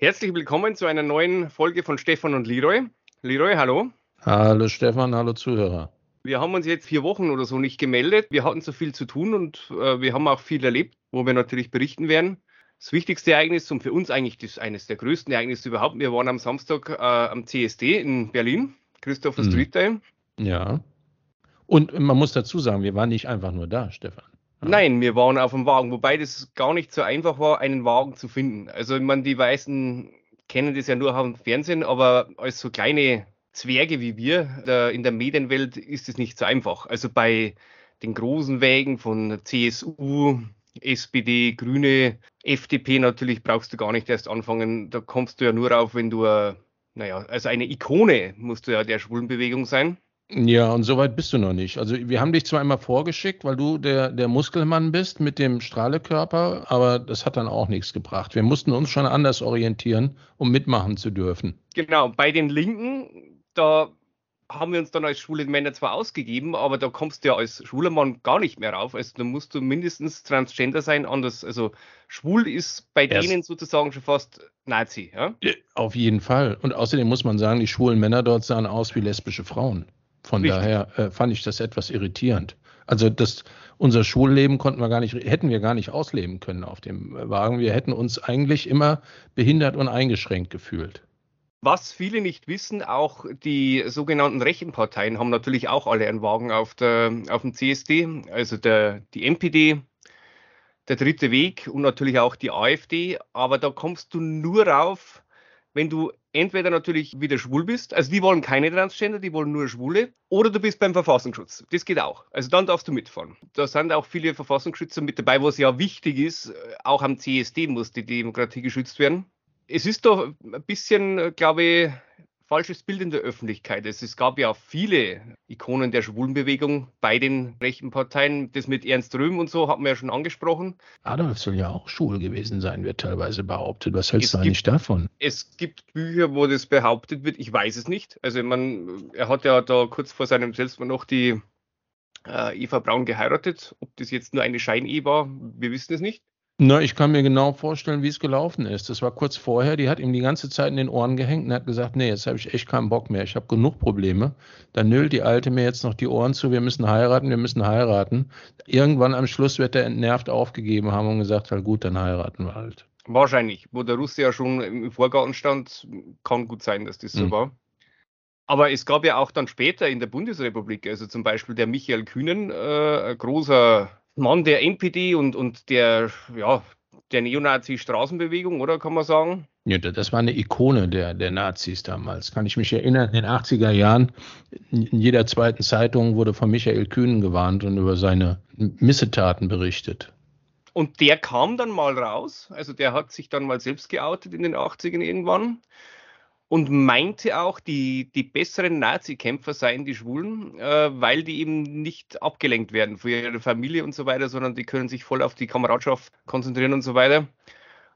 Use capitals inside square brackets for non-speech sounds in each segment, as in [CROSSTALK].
Herzlich willkommen zu einer neuen Folge von Stefan und Leroy. Leroy, hallo. Hallo Stefan, hallo Zuhörer. Wir haben uns jetzt vier Wochen oder so nicht gemeldet. Wir hatten so viel zu tun und äh, wir haben auch viel erlebt, wo wir natürlich berichten werden. Das wichtigste Ereignis und für uns eigentlich das eines der größten Ereignisse überhaupt. Wir waren am Samstag äh, am CSD in Berlin, Christopher hm. Street Day. Ja. Und man muss dazu sagen, wir waren nicht einfach nur da, Stefan. Nein, wir waren auf dem Wagen, wobei das gar nicht so einfach war, einen Wagen zu finden. Also, ich meine, die meisten kennen das ja nur dem Fernsehen, aber als so kleine Zwerge wie wir in der Medienwelt ist es nicht so einfach. Also bei den großen Wägen von CSU, SPD, Grüne, FDP natürlich brauchst du gar nicht erst anfangen. Da kommst du ja nur auf, wenn du, naja, also eine Ikone musst du ja der Schwulenbewegung sein. Ja, und so weit bist du noch nicht. Also wir haben dich zwar immer vorgeschickt, weil du der, der Muskelmann bist mit dem Strahlekörper, aber das hat dann auch nichts gebracht. Wir mussten uns schon anders orientieren, um mitmachen zu dürfen. Genau, bei den Linken, da haben wir uns dann als schwule Männer zwar ausgegeben, aber da kommst du ja als schwuler Mann gar nicht mehr rauf. Also da musst du mindestens Transgender sein, anders. Also schwul ist bei Erst. denen sozusagen schon fast Nazi. Ja? Auf jeden Fall. Und außerdem muss man sagen, die schwulen Männer dort sahen aus wie lesbische Frauen. Von Richtig. daher äh, fand ich das etwas irritierend. Also das, unser Schulleben konnten wir gar nicht, hätten wir gar nicht ausleben können auf dem Wagen. Wir hätten uns eigentlich immer behindert und eingeschränkt gefühlt. Was viele nicht wissen, auch die sogenannten rechten Parteien haben natürlich auch alle einen Wagen auf, der, auf dem CSD, also der, die NPD, der Dritte Weg und natürlich auch die AfD. Aber da kommst du nur rauf, wenn du entweder natürlich wieder schwul bist, also die wollen keine Transgender, die wollen nur Schwule, oder du bist beim Verfassungsschutz. Das geht auch. Also dann darfst du mitfahren. Da sind auch viele Verfassungsschützer mit dabei, was ja wichtig ist. Auch am CSD muss die Demokratie geschützt werden. Es ist doch ein bisschen, glaube ich, falsches Bild in der Öffentlichkeit. Es, es gab ja viele Ikonen der Schwulenbewegung bei den rechten Parteien. Das mit Ernst Röhm und so hatten wir ja schon angesprochen. Adolf soll ja auch schwul gewesen sein, wird teilweise behauptet. Was hältst es du eigentlich davon? Es gibt Bücher, wo das behauptet wird. Ich weiß es nicht. Also man, er hat ja da kurz vor seinem Selbstmord noch die äh, Eva Braun geheiratet. Ob das jetzt nur eine Scheinehe war, wir wissen es nicht. Na, ich kann mir genau vorstellen, wie es gelaufen ist. Das war kurz vorher, die hat ihm die ganze Zeit in den Ohren gehängt und hat gesagt, nee, jetzt habe ich echt keinen Bock mehr, ich habe genug Probleme. Dann nölt die Alte mir jetzt noch die Ohren zu, wir müssen heiraten, wir müssen heiraten. Irgendwann am Schluss wird er entnervt aufgegeben haben und gesagt, halt gut, dann heiraten wir halt. Wahrscheinlich, wo der Russe ja schon im Vorgarten stand, kann gut sein, dass das so mhm. war. Aber es gab ja auch dann später in der Bundesrepublik, also zum Beispiel der Michael Kühnen, äh, ein großer Mann der NPD und, und der, ja, der Neonazi-Straßenbewegung, oder kann man sagen? Ja, das war eine Ikone der, der Nazis damals. Kann ich mich erinnern, in den 80er Jahren, in jeder zweiten Zeitung wurde von Michael Kühnen gewarnt und über seine Missetaten berichtet. Und der kam dann mal raus, also der hat sich dann mal selbst geoutet in den 80ern irgendwann und meinte auch, die, die besseren Nazi-Kämpfer seien die Schwulen, äh, weil die eben nicht abgelenkt werden für ihre Familie und so weiter, sondern die können sich voll auf die Kameradschaft konzentrieren und so weiter.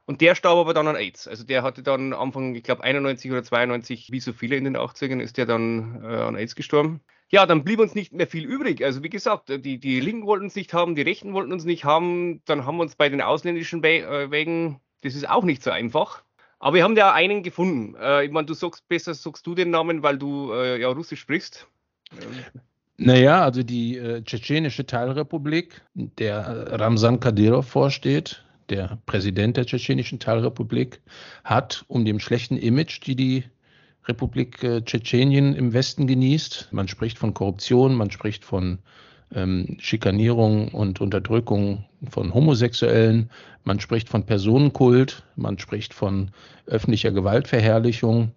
Und der starb aber dann an AIDS. Also der hatte dann Anfang, ich glaube 91 oder 92, wie so viele in den 80ern, ist der dann äh, an AIDS gestorben. Ja, dann blieb uns nicht mehr viel übrig. Also wie gesagt, die, die Linken wollten uns nicht haben, die Rechten wollten uns nicht haben. Dann haben wir uns bei den ausländischen äh, Wegen, das ist auch nicht so einfach. Aber wir haben ja einen gefunden. Äh, ich meine, du sagst besser, sagst du den Namen, weil du äh, ja Russisch sprichst. Naja, also die äh, tschetschenische Teilrepublik, der äh, Ramsan Kadyrov vorsteht, der Präsident der tschetschenischen Teilrepublik, hat, um dem schlechten Image, die die Republik äh, Tschetschenien im Westen genießt, man spricht von Korruption, man spricht von ähm, Schikanierung und Unterdrückung von Homosexuellen, man spricht von Personenkult, man spricht von öffentlicher Gewaltverherrlichung.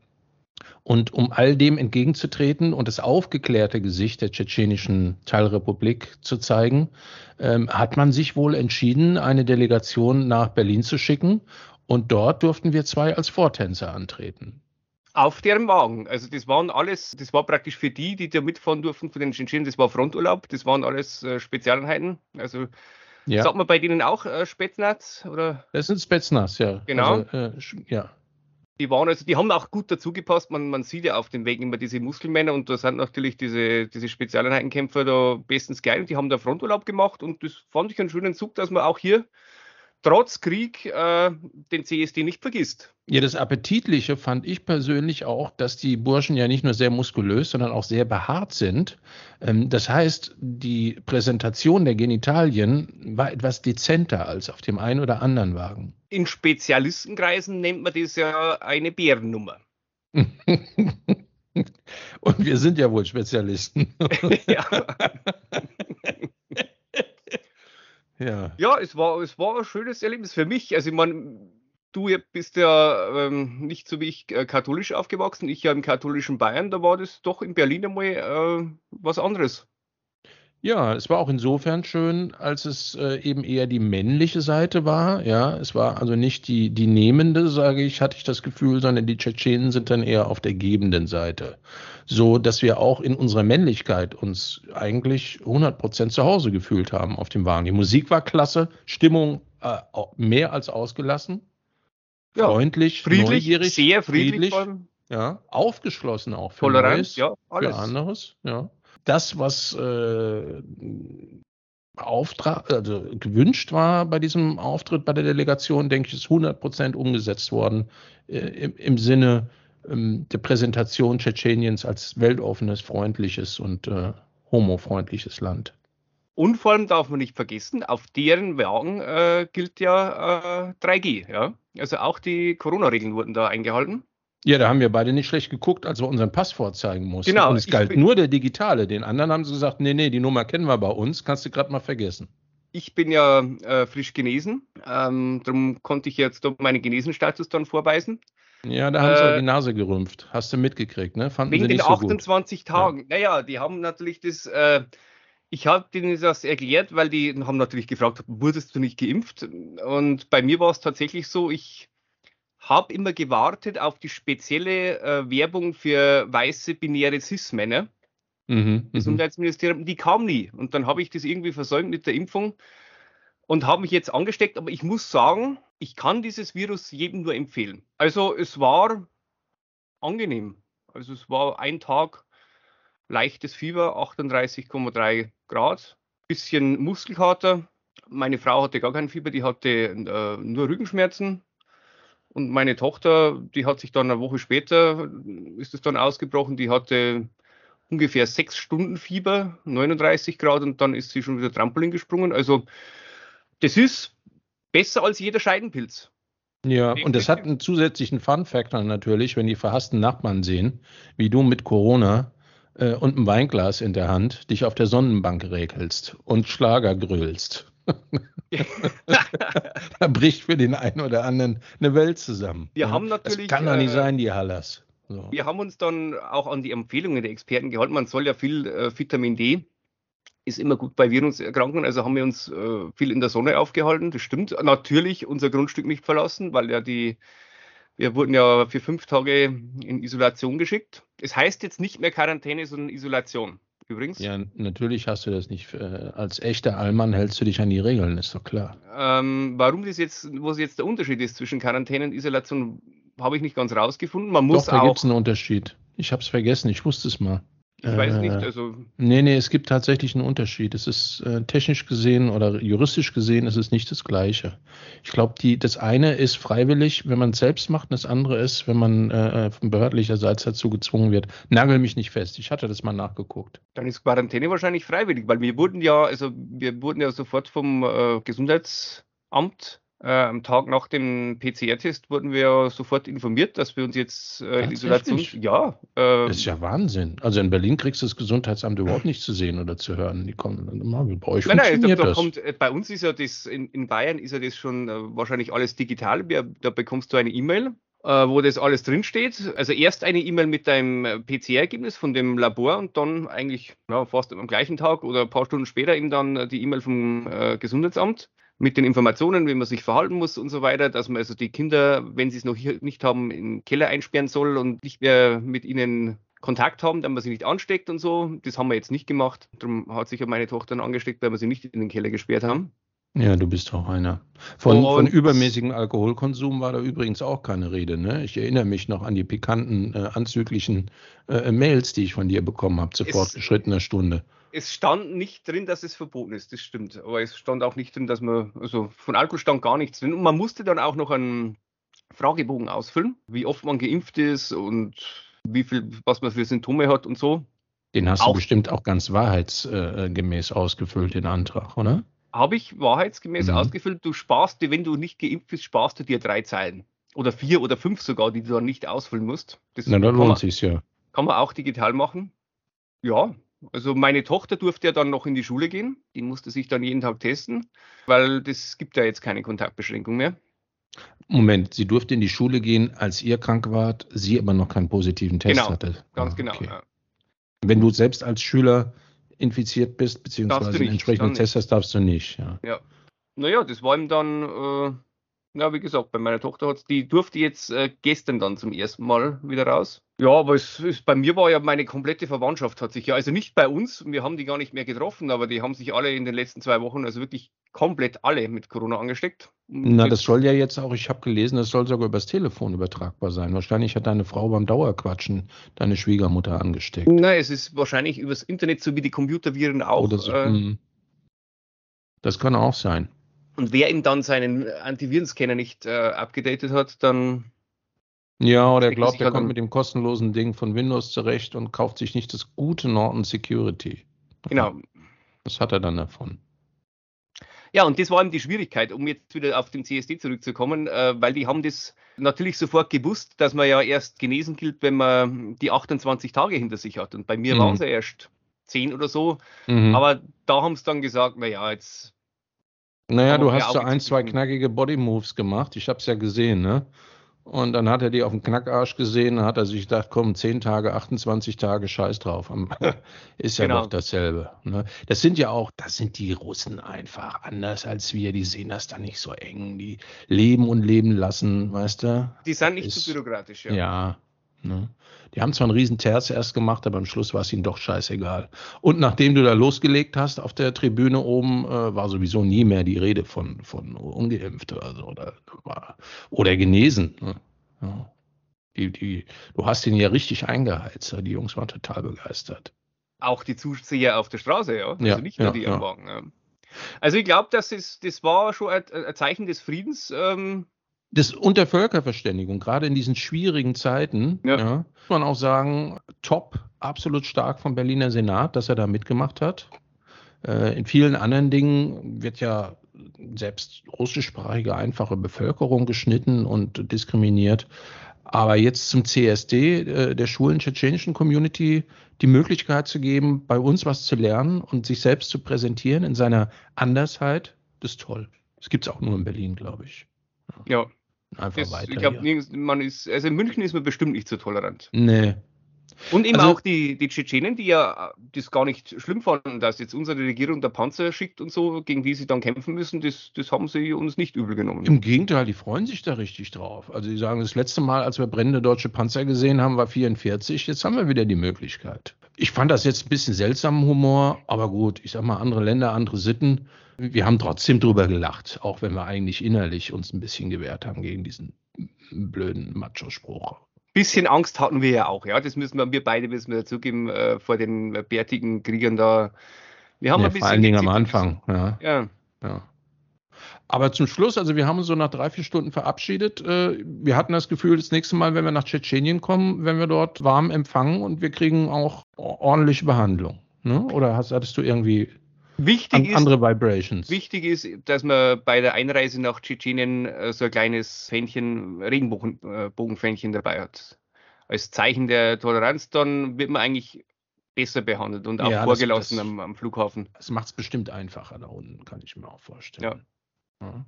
Und um all dem entgegenzutreten und das aufgeklärte Gesicht der tschetschenischen Teilrepublik zu zeigen, ähm, hat man sich wohl entschieden, eine Delegation nach Berlin zu schicken. Und dort durften wir zwei als Vortänzer antreten auf deren Wagen. Also das waren alles, das war praktisch für die, die da mitfahren durften, von den Tschetschenen, das war Fronturlaub, das waren alles äh, Spezialeinheiten. Also ja. sagt man bei denen auch äh, Spetsnaz oder? Das sind Spetsnaz, ja. Genau. Also, äh, ja. Die waren also, die haben auch gut dazu gepasst. Man, man sieht ja auf den Wegen immer diese Muskelmänner und da sind natürlich diese, diese Spezialeinheitenkämpfer da bestens geil. Die haben da Fronturlaub gemacht und das fand ich einen schönen Zug, dass man auch hier trotz Krieg äh, den CSD nicht vergisst. Ja, das Appetitliche fand ich persönlich auch, dass die Burschen ja nicht nur sehr muskulös, sondern auch sehr behaart sind. Ähm, das heißt, die Präsentation der Genitalien war etwas dezenter als auf dem einen oder anderen Wagen. In Spezialistenkreisen nennt man das ja eine Bärennummer. [LAUGHS] Und wir sind ja wohl Spezialisten. [LAUGHS] ja. [LAUGHS] ja. Ja, es war, es war ein schönes Erlebnis für mich. Also, ich meine, du bist ja ähm, nicht so wie ich äh, katholisch aufgewachsen. Ich ja im katholischen Bayern, da war das doch in Berlin einmal äh, was anderes. Ja, es war auch insofern schön, als es äh, eben eher die männliche Seite war. Ja, es war also nicht die, die nehmende, sage ich, hatte ich das Gefühl, sondern die Tschetschenen sind dann eher auf der gebenden Seite. So, dass wir auch in unserer Männlichkeit uns eigentlich 100 Prozent zu Hause gefühlt haben auf dem Wagen. Die Musik war klasse, Stimmung äh, mehr als ausgelassen, ja, freundlich, friedlich, neugierig, sehr friedlich, friedlich ja, aufgeschlossen auch für Toleranz, Neues, ja, alles. für anderes, ja das, was äh, Auftrag, also gewünscht war bei diesem Auftritt bei der Delegation, denke ich, ist 100 Prozent umgesetzt worden äh, im, im, Sinne der Präsentation Tschetscheniens als weltoffenes, freundliches und äh, homofreundliches Land. Und vor allem darf man nicht vergessen, auf deren Wagen äh, gilt ja 3G. Äh, ja? Also auch die Corona-Regeln wurden da eingehalten. Ja, da haben wir beide nicht schlecht geguckt, als wir unseren Pass vorzeigen mussten. Genau. Und es galt nur der digitale. Den anderen haben sie gesagt, nee, nee, die Nummer kennen wir bei uns, kannst du gerade mal vergessen. Ich bin ja äh, frisch genesen, ähm, darum konnte ich jetzt meinen Genesenstatus dann vorweisen. Ja, da haben äh, sie die Nase gerümpft. Hast du mitgekriegt, ne? Fanden wegen sie nicht den so 28 gut. Tagen. Ja. Naja, die haben natürlich das, äh, ich habe denen das erklärt, weil die haben natürlich gefragt, wurdest du nicht geimpft? Und bei mir war es tatsächlich so, ich habe immer gewartet auf die spezielle äh, Werbung für weiße binäre Cis-Männer. Mhm, mhm, Gesundheitsministerium, die kam nie. Und dann habe ich das irgendwie versäumt mit der Impfung und habe mich jetzt angesteckt. Aber ich muss sagen, ich kann dieses Virus jedem nur empfehlen. Also es war angenehm. Also es war ein Tag leichtes Fieber, 38,3 Grad, bisschen Muskelkater. Meine Frau hatte gar kein Fieber, die hatte äh, nur Rückenschmerzen. Und meine Tochter, die hat sich dann eine Woche später, ist es dann ausgebrochen, die hatte ungefähr sechs Stunden Fieber, 39 Grad und dann ist sie schon wieder Trampolin gesprungen. Also das ist besser als jeder Scheidenpilz. Ja, und das hat einen zusätzlichen Fun-Factor natürlich, wenn die verhassten Nachbarn sehen, wie du mit Corona äh, und einem Weinglas in der Hand dich auf der Sonnenbank regelst und Schlager grölst. [LAUGHS] da bricht für den einen oder anderen eine Welt zusammen. Wir haben natürlich. Das kann doch nicht äh, sein, die Hallas. So. Wir haben uns dann auch an die Empfehlungen der Experten gehalten. Man soll ja viel äh, Vitamin D ist immer gut bei Viruserkrankungen. Also haben wir uns äh, viel in der Sonne aufgehalten. Das stimmt. Natürlich unser Grundstück nicht verlassen, weil ja die, wir wurden ja für fünf Tage in Isolation geschickt. Es heißt jetzt nicht mehr Quarantäne, sondern Isolation übrigens. Ja, natürlich hast du das nicht. Äh, als echter Allmann hältst du dich an die Regeln, ist doch klar. Ähm, warum das jetzt, wo jetzt der Unterschied ist zwischen Quarantäne und Isolation, habe ich nicht ganz rausgefunden. Man muss doch, da gibt es einen Unterschied. Ich habe es vergessen, ich wusste es mal. Ich äh, weiß nicht, äh, also. Nee, nee, es gibt tatsächlich einen Unterschied. Es ist äh, technisch gesehen oder juristisch gesehen, es ist nicht das Gleiche. Ich glaube, das eine ist freiwillig, wenn man es selbst macht, und das andere ist, wenn man äh, von behördlicherseits dazu gezwungen wird. Nagel mich nicht fest, ich hatte das mal nachgeguckt. Dann ist Quarantäne wahrscheinlich freiwillig, weil wir wurden ja, also wir wurden ja sofort vom äh, Gesundheitsamt äh, am Tag nach dem PCR-Test wurden wir sofort informiert, dass wir uns jetzt äh, in Isolation. Ja. Äh, das ist ja Wahnsinn. Also in Berlin kriegst du das Gesundheitsamt überhaupt nicht zu sehen oder zu hören. Die kommen dann immer, bei euch nein, funktioniert nein, da, da Kommt, äh, bei uns ist ja das, in, in Bayern ist ja das schon äh, wahrscheinlich alles digital. Wir, da bekommst du eine E-Mail, äh, wo das alles drinsteht. Also erst eine E-Mail mit deinem PCR-Ergebnis von dem Labor und dann eigentlich ja, fast am gleichen Tag oder ein paar Stunden später eben dann die E-Mail vom äh, Gesundheitsamt mit den Informationen, wie man sich verhalten muss und so weiter, dass man also die Kinder, wenn sie es noch nicht haben, in den Keller einsperren soll und nicht mehr mit ihnen Kontakt haben, damit man sie nicht ansteckt und so. Das haben wir jetzt nicht gemacht. Darum hat sich ja meine Tochter dann angesteckt, weil wir sie nicht in den Keller gesperrt haben. Ja, du bist auch einer. Von, von übermäßigem Alkoholkonsum war da übrigens auch keine Rede. Ne? Ich erinnere mich noch an die pikanten, äh, anzüglichen äh, Mails, die ich von dir bekommen habe zu fortgeschrittener Stunde Es stand nicht drin, dass es verboten ist, das stimmt. Aber es stand auch nicht drin, dass man, also von Alkohol stand gar nichts drin. Und man musste dann auch noch einen Fragebogen ausfüllen, wie oft man geimpft ist und wie viel, was man für Symptome hat und so. Den hast auch, du bestimmt auch ganz wahrheitsgemäß ausgefüllt, den Antrag, oder? Habe ich wahrheitsgemäß mhm. ausgefüllt. Du sparst dir, wenn du nicht geimpft bist, sparst du dir drei Zeilen. Oder vier oder fünf sogar, die du dann nicht ausfüllen musst. Das Na, dann lohnt sich ja. Kann man auch digital machen. Ja, also meine Tochter durfte ja dann noch in die Schule gehen. Die musste sich dann jeden Tag testen, weil das gibt ja jetzt keine Kontaktbeschränkung mehr. Moment, sie durfte in die Schule gehen, als ihr krank wart, sie aber noch keinen positiven Test genau, hatte. Ganz ah, genau. Okay. Ja. Wenn du selbst als Schüler infiziert bist, beziehungsweise einen entsprechenden Test hast, darfst du nicht. Ja. ja. Naja, das war ihm dann, äh, ja, wie gesagt, bei meiner Tochter hat die durfte jetzt äh, gestern dann zum ersten Mal wieder raus. Ja, aber es ist, bei mir war ja meine komplette Verwandtschaft hat sich ja, also nicht bei uns, wir haben die gar nicht mehr getroffen, aber die haben sich alle in den letzten zwei Wochen, also wirklich komplett alle mit Corona angesteckt. Na, das soll ja jetzt auch, ich habe gelesen, das soll sogar übers Telefon übertragbar sein. Wahrscheinlich hat deine Frau beim Dauerquatschen deine Schwiegermutter angesteckt. Nein, es ist wahrscheinlich übers Internet, so wie die Computerviren auch. So, äh, hm. das kann auch sein. Und wer ihm dann seinen Antivirenscanner nicht äh, abgedatet hat, dann. Ja, oder er glaubt, er kommt mit dem kostenlosen Ding von Windows zurecht und kauft sich nicht das gute Norton Security. Genau. Was hat er dann davon? Ja, und das war eben die Schwierigkeit, um jetzt wieder auf den CSD zurückzukommen, äh, weil die haben das natürlich sofort gewusst, dass man ja erst genesen gilt, wenn man die 28 Tage hinter sich hat. Und bei mir mhm. waren es ja erst 10 oder so. Mhm. Aber da haben sie dann gesagt, naja, jetzt. Naja, du hast so ein, zwei knackige Body Moves gemacht. Ich habe es ja gesehen, ne? Und dann hat er die auf dem Knackarsch gesehen, hat er sich gedacht, komm, 10 Tage, 28 Tage, scheiß drauf. [LAUGHS] Ist ja genau. doch dasselbe. Ne? Das sind ja auch, das sind die Russen einfach anders als wir. Die sehen das dann nicht so eng. Die leben und leben lassen, weißt du? Die sind nicht zu bürokratisch, ja. Ja, Ne? Die haben zwar einen riesen Terz erst gemacht, aber am Schluss war es ihnen doch scheißegal. Und nachdem du da losgelegt hast auf der Tribüne oben, äh, war sowieso nie mehr die Rede von, von ungeimpft oder, oder, oder genesen. Ne? Ja. Die, die, du hast ihn ja richtig eingeheizt. Die Jungs waren total begeistert. Auch die Zuseher auf der Straße, ja. Also ja, nicht nur ja, die am Wagen. Also ich glaube, das, das war schon ein, ein Zeichen des Friedens. Ähm, das unter Völkerverständigung, gerade in diesen schwierigen Zeiten, ja. ja. muss man auch sagen, top, absolut stark vom Berliner Senat, dass er da mitgemacht hat. Äh, in vielen anderen Dingen wird ja selbst russischsprachige einfache Bevölkerung geschnitten und diskriminiert. Aber jetzt zum CSD äh, der schwulen tschetschenischen Community die Möglichkeit zu geben, bei uns was zu lernen und sich selbst zu präsentieren in seiner Andersheit, das ist toll. Das gibt es auch nur in Berlin, glaube ich. Ja, Einfach das, weiter. Ich glaube, man ist, also in München ist man bestimmt nicht so tolerant. Nee. Und eben also, auch die, die Tschetschenen, die ja das gar nicht schlimm fanden, dass jetzt unsere Regierung der Panzer schickt und so, gegen die sie dann kämpfen müssen, das, das haben sie uns nicht übel genommen. Im Gegenteil, die freuen sich da richtig drauf. Also die sagen, das letzte Mal, als wir brennende deutsche Panzer gesehen haben, war 44, jetzt haben wir wieder die Möglichkeit. Ich fand das jetzt ein bisschen seltsamen Humor, aber gut, ich sag mal, andere Länder, andere Sitten. Wir haben trotzdem drüber gelacht, auch wenn wir eigentlich innerlich uns ein bisschen gewehrt haben gegen diesen blöden Macho-Spruch. Bisschen Angst hatten wir ja auch, ja. Das müssen wir, wir beide müssen wir dazugeben, äh, vor den bärtigen Kriegern da. Wir haben ja, ein bisschen. Vor allen Dingen am Anfang, ja. ja. ja. Aber zum Schluss, also wir haben uns so nach drei, vier Stunden verabschiedet. Äh, wir hatten das Gefühl, das nächste Mal, wenn wir nach Tschetschenien kommen, wenn wir dort warm empfangen und wir kriegen auch ordentliche Behandlung. Ne? Oder hast, hattest du irgendwie Wichtig ist, andere Vibrations. Wichtig ist, dass man bei der Einreise nach Tschetschenien äh, so ein kleines Fähnchen, Regenbogenfähnchen dabei hat. Als Zeichen der Toleranz, dann wird man eigentlich besser behandelt und auch ja, vorgelassen das, das, am, am, Flughafen. Das macht es bestimmt einfacher da unten, kann ich mir auch vorstellen. Ja. ja.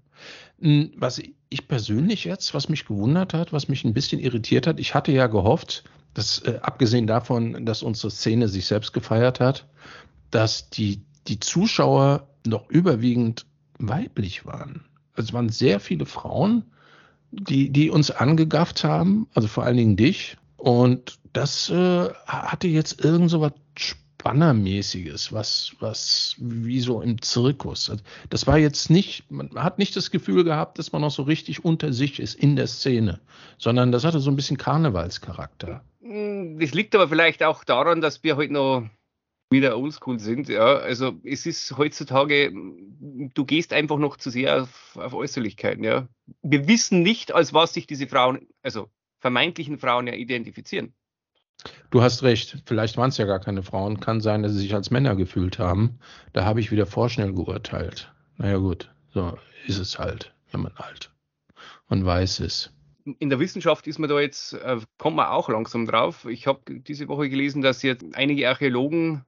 Hm, was ich persönlich jetzt, was mich gewundert hat, was mich ein bisschen irritiert hat, ich hatte ja gehofft, dass äh, abgesehen davon, dass unsere Szene sich selbst gefeiert hat, dass die die Zuschauer noch überwiegend weiblich waren. Also es waren sehr viele Frauen, die, die uns angegafft haben, also vor allen Dingen dich. Und das äh, hatte jetzt irgend so was Spannermäßiges, was, was wie so im Zirkus. Also das war jetzt nicht, man hat nicht das Gefühl gehabt, dass man noch so richtig unter sich ist in der Szene, sondern das hatte so ein bisschen Karnevalscharakter. Hm, das liegt aber vielleicht auch daran, dass wir heute noch wieder oldschool sind. Ja, also es ist heutzutage, du gehst einfach noch zu sehr auf, auf Äußerlichkeiten. Ja, wir wissen nicht, als was sich diese Frauen, also vermeintlichen Frauen ja identifizieren. Du hast recht, vielleicht waren es ja gar keine Frauen. Kann sein, dass sie sich als Männer gefühlt haben. Da habe ich wieder vorschnell geurteilt. Naja gut, so ist es halt, wenn man alt und weiß es. In der Wissenschaft ist man da jetzt, äh, kommt man auch langsam drauf. Ich habe diese Woche gelesen, dass jetzt einige Archäologen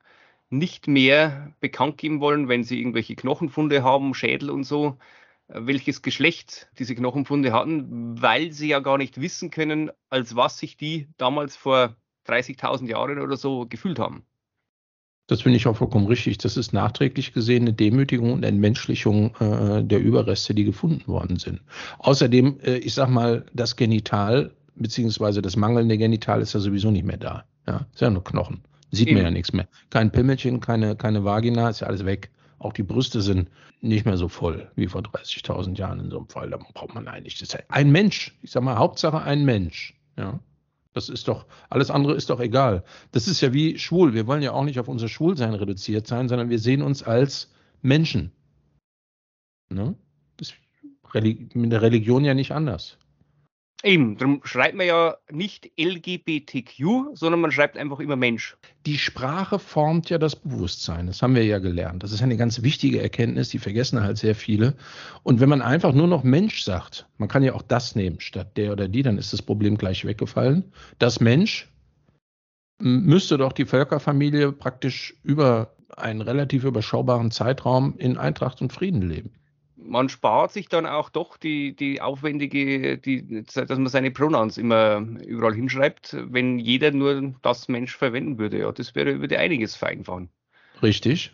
nicht mehr bekannt geben wollen, wenn sie irgendwelche Knochenfunde haben, Schädel und so, äh, welches Geschlecht diese Knochenfunde hatten, weil sie ja gar nicht wissen können, als was sich die damals vor 30.000 Jahren oder so gefühlt haben. Das finde ich auch vollkommen richtig. Das ist nachträglich gesehen eine Demütigung und Entmenschlichung äh, der Überreste, die gefunden worden sind. Außerdem, äh, ich sag mal, das Genital beziehungsweise das mangelnde Genital ist ja sowieso nicht mehr da. Ja, ist ja nur Knochen. Sieht Eben. man ja nichts mehr. Kein Pimmelchen, keine, keine Vagina, ist ja alles weg. Auch die Brüste sind nicht mehr so voll wie vor 30.000 Jahren in so einem Fall. Da braucht man eigentlich das. Ein Mensch, ich sag mal, Hauptsache ein Mensch. Ja. Das ist doch, alles andere ist doch egal. Das ist ja wie schwul. Wir wollen ja auch nicht auf unser Schwulsein reduziert sein, sondern wir sehen uns als Menschen. Ne? Das ist mit der Religion ja nicht anders. Eben, darum schreibt man ja nicht LGBTQ, sondern man schreibt einfach immer Mensch. Die Sprache formt ja das Bewusstsein, das haben wir ja gelernt. Das ist eine ganz wichtige Erkenntnis, die vergessen halt sehr viele. Und wenn man einfach nur noch Mensch sagt, man kann ja auch das nehmen statt der oder die, dann ist das Problem gleich weggefallen. Das Mensch müsste doch die Völkerfamilie praktisch über einen relativ überschaubaren Zeitraum in Eintracht und Frieden leben man spart sich dann auch doch die, die aufwendige, die, dass man seine Pronouns immer überall hinschreibt, wenn jeder nur das Mensch verwenden würde. Ja, das wäre, würde einiges vereinfachen. Richtig.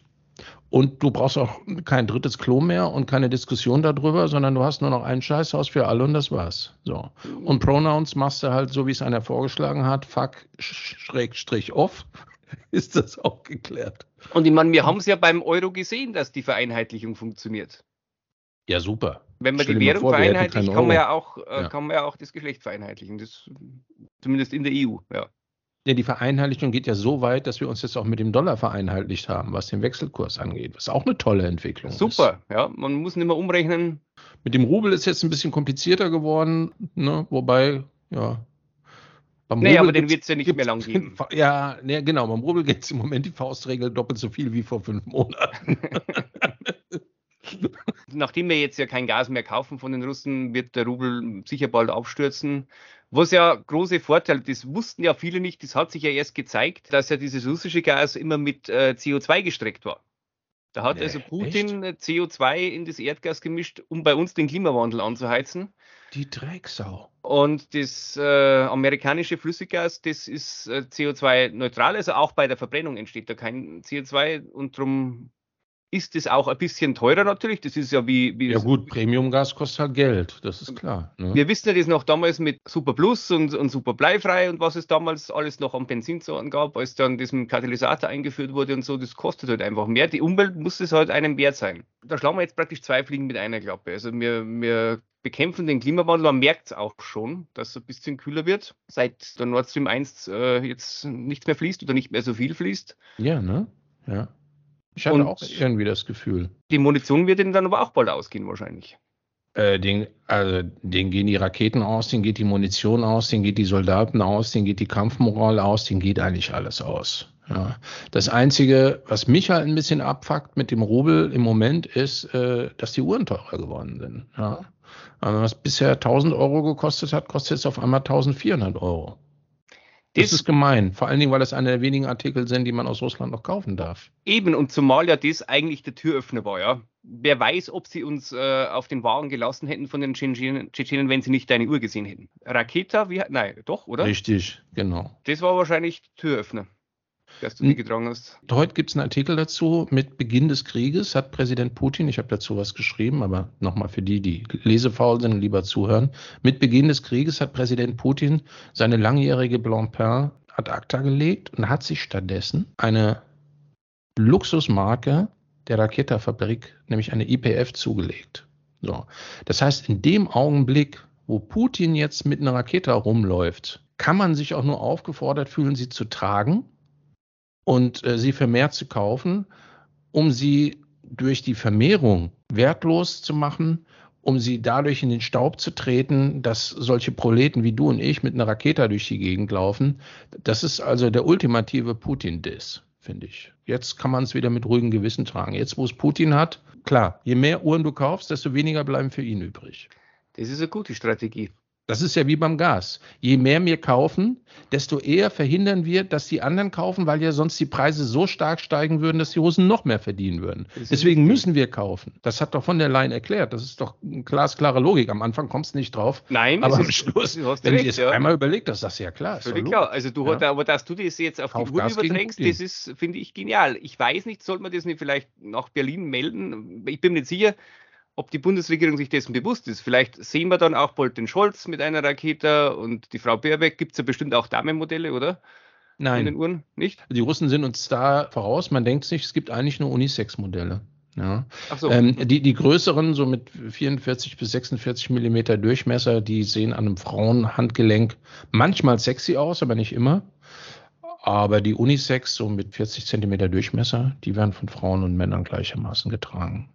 Und du brauchst auch kein drittes Klo mehr und keine Diskussion darüber, sondern du hast nur noch ein Scheißhaus für alle und das war's. So. Und Pronouns machst du halt so, wie es einer vorgeschlagen hat, fuck, schrägstrich off, [LAUGHS] ist das auch geklärt. Und ich meine, wir haben es ja beim Euro gesehen, dass die Vereinheitlichung funktioniert. Ja, super. Wenn man die Währung vor, vereinheitlicht, kann man, ja auch, äh, ja. kann man ja auch das Geschlecht vereinheitlichen. Das, zumindest in der EU, ja. Ja, die Vereinheitlichung geht ja so weit, dass wir uns jetzt auch mit dem Dollar vereinheitlicht haben, was den Wechselkurs angeht. Was auch eine tolle Entwicklung Super, ist. Super, ja. Man muss nicht mehr umrechnen. Mit dem Rubel ist jetzt ein bisschen komplizierter geworden, ne? wobei, ja. Beim nee, Rubel aber den wird es ja nicht mehr lang geben. [LAUGHS] Ja, nee, genau. Beim Rubel geht es im Moment die Faustregel doppelt so viel wie vor fünf Monaten. [LAUGHS] [LAUGHS] Nachdem wir jetzt ja kein Gas mehr kaufen von den Russen, wird der Rubel sicher bald aufstürzen. Was ja große Vorteile, das wussten ja viele nicht, das hat sich ja erst gezeigt, dass ja dieses russische Gas immer mit äh, CO2 gestreckt war. Da hat nee, also Putin echt? CO2 in das Erdgas gemischt, um bei uns den Klimawandel anzuheizen. Die Drecksau. Und das äh, amerikanische Flüssiggas, das ist äh, CO2-neutral, also auch bei der Verbrennung entsteht da kein CO2 und darum ist es auch ein bisschen teurer natürlich. Das ist ja wie. wie ja, gut, Premiumgas kostet halt Geld, das ist klar. Ne? Wir wissen ja das noch damals mit Super Plus und, und Super Bleifrei und was es damals alles noch an Benzinsorten gab, als dann diesem Katalysator eingeführt wurde und so. Das kostet halt einfach mehr. Die Umwelt muss es halt einem wert sein. Da schlagen wir jetzt praktisch zwei Fliegen mit einer Klappe. Also wir, wir bekämpfen den Klimawandel. Man merkt es auch schon, dass es ein bisschen kühler wird, seit der Nord Stream 1 äh, jetzt nichts mehr fließt oder nicht mehr so viel fließt. Ja, ne? Ja. Ich hatte und auch irgendwie das Gefühl. Die Munition wird ihnen dann aber auch bald ausgehen, wahrscheinlich. Äh, den, also, denen gehen die Raketen aus, denen geht die Munition aus, denen geht die Soldaten aus, denen geht die Kampfmoral aus, denen geht eigentlich alles aus. Ja. Das Einzige, was mich halt ein bisschen abfuckt mit dem Rubel im Moment, ist, äh, dass die Uhren teurer geworden sind. Ja. Also was bisher 1000 Euro gekostet hat, kostet jetzt auf einmal 1400 Euro. Das, ist gemein, vor allen Dingen, weil es einer der wenigen Artikel sind, die man aus Russland noch kaufen darf. Eben, und zumal ja das eigentlich der Türöffner war, ja. Wer weiß, ob sie uns äh, auf den Wagen gelassen hätten von den Tschetschenen, wenn sie nicht deine Uhr gesehen hätten. Raketa, wie, nein, doch, oder? Richtig, genau. Das war wahrscheinlich Türöffner dass du die getragen hast. Heute gibt es einen Artikel dazu. Mit Beginn des Krieges hat Präsident Putin, ich habe dazu was geschrieben, aber nochmal für die, die lesefaul sind und lieber zuhören. Mit Beginn des Krieges hat Präsident Putin seine langjährige Blancpain ad acta gelegt und hat sich stattdessen eine Luxusmarke der Raketafabrik, nämlich eine IPF, zugelegt. So. Das heißt, in dem Augenblick, wo Putin jetzt mit einer Rakete rumläuft, kann man sich auch nur aufgefordert fühlen, sie zu tragen und äh, sie vermehrt zu kaufen, um sie durch die Vermehrung wertlos zu machen, um sie dadurch in den Staub zu treten, dass solche Proleten wie du und ich mit einer Rakete durch die Gegend laufen. Das ist also der ultimative Putin-Diss, finde ich. Jetzt kann man es wieder mit ruhigem Gewissen tragen. Jetzt, wo es Putin hat, klar, je mehr Uhren du kaufst, desto weniger bleiben für ihn übrig. Das ist eine gute Strategie. Das ist ja wie beim Gas. Je mehr wir kaufen, desto eher verhindern wir, dass die anderen kaufen, weil ja sonst die Preise so stark steigen würden, dass die Russen noch mehr verdienen würden. Deswegen müssen wir kaufen. Das hat doch von der Leyen erklärt. Das ist doch eine glasklare Logik. Am Anfang kommst du nicht drauf. Nein, aber am Schluss, wenn du es ja. einmal überlegt hast, das ist ja klar. Völlig klar. Also du ja. aber dass du das jetzt auf Kauf die Uhr überträgst, das ist, finde ich, genial. Ich weiß nicht, sollte man das nicht vielleicht nach Berlin melden? Ich bin mir nicht sicher ob die Bundesregierung sich dessen bewusst ist. Vielleicht sehen wir dann auch bald den Scholz mit einer Rakete und die Frau Baerbeck. Gibt es ja bestimmt auch Damenmodelle, oder? Nein. In den Uhren nicht? Die Russen sind uns da voraus. Man denkt sich, es gibt eigentlich nur Unisex-Modelle. Ja. So. Ähm, die, die größeren, so mit 44 bis 46 Millimeter Durchmesser, die sehen an einem Frauenhandgelenk manchmal sexy aus, aber nicht immer. Aber die Unisex, so mit 40 Zentimeter Durchmesser, die werden von Frauen und Männern gleichermaßen getragen.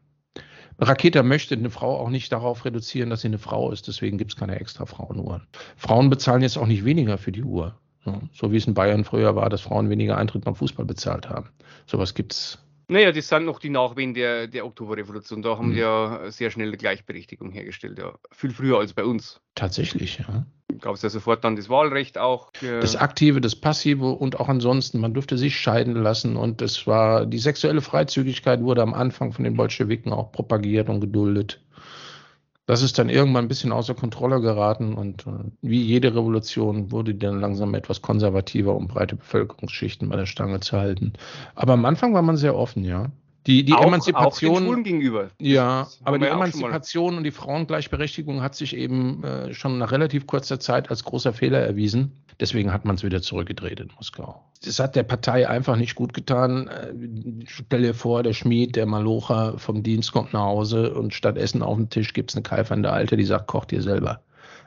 Raketa möchte eine Frau auch nicht darauf reduzieren, dass sie eine Frau ist. Deswegen gibt es keine extra Frauenuhren. Frauen bezahlen jetzt auch nicht weniger für die Uhr. So wie es in Bayern früher war, dass Frauen weniger Eintritt beim Fußball bezahlt haben. Sowas gibt es naja, das sind noch die Nachwehen der, der Oktoberrevolution. Da haben mhm. ja sehr schnell eine Gleichberechtigung hergestellt. Ja. Viel früher als bei uns. Tatsächlich, ja. Gab es ja sofort dann das Wahlrecht auch. Das Aktive, das Passive und auch ansonsten, man durfte sich scheiden lassen und es war, die sexuelle Freizügigkeit wurde am Anfang von den Bolschewiken auch propagiert und geduldet. Das ist dann irgendwann ein bisschen außer Kontrolle geraten und wie jede Revolution wurde dann langsam etwas konservativer, um breite Bevölkerungsschichten bei der Stange zu halten. Aber am Anfang war man sehr offen, ja. Die, die auch, Emanzipation. Auch gegenüber. Ja, aber die Emanzipation und die Frauengleichberechtigung hat sich eben äh, schon nach relativ kurzer Zeit als großer Fehler erwiesen. Deswegen hat man es wieder zurückgedreht in Moskau. Das hat der Partei einfach nicht gut getan. Äh, stell dir vor, der Schmied, der Malocher vom Dienst kommt nach Hause und statt Essen auf dem Tisch gibt es eine keifernde Alte, die sagt, koch dir selber.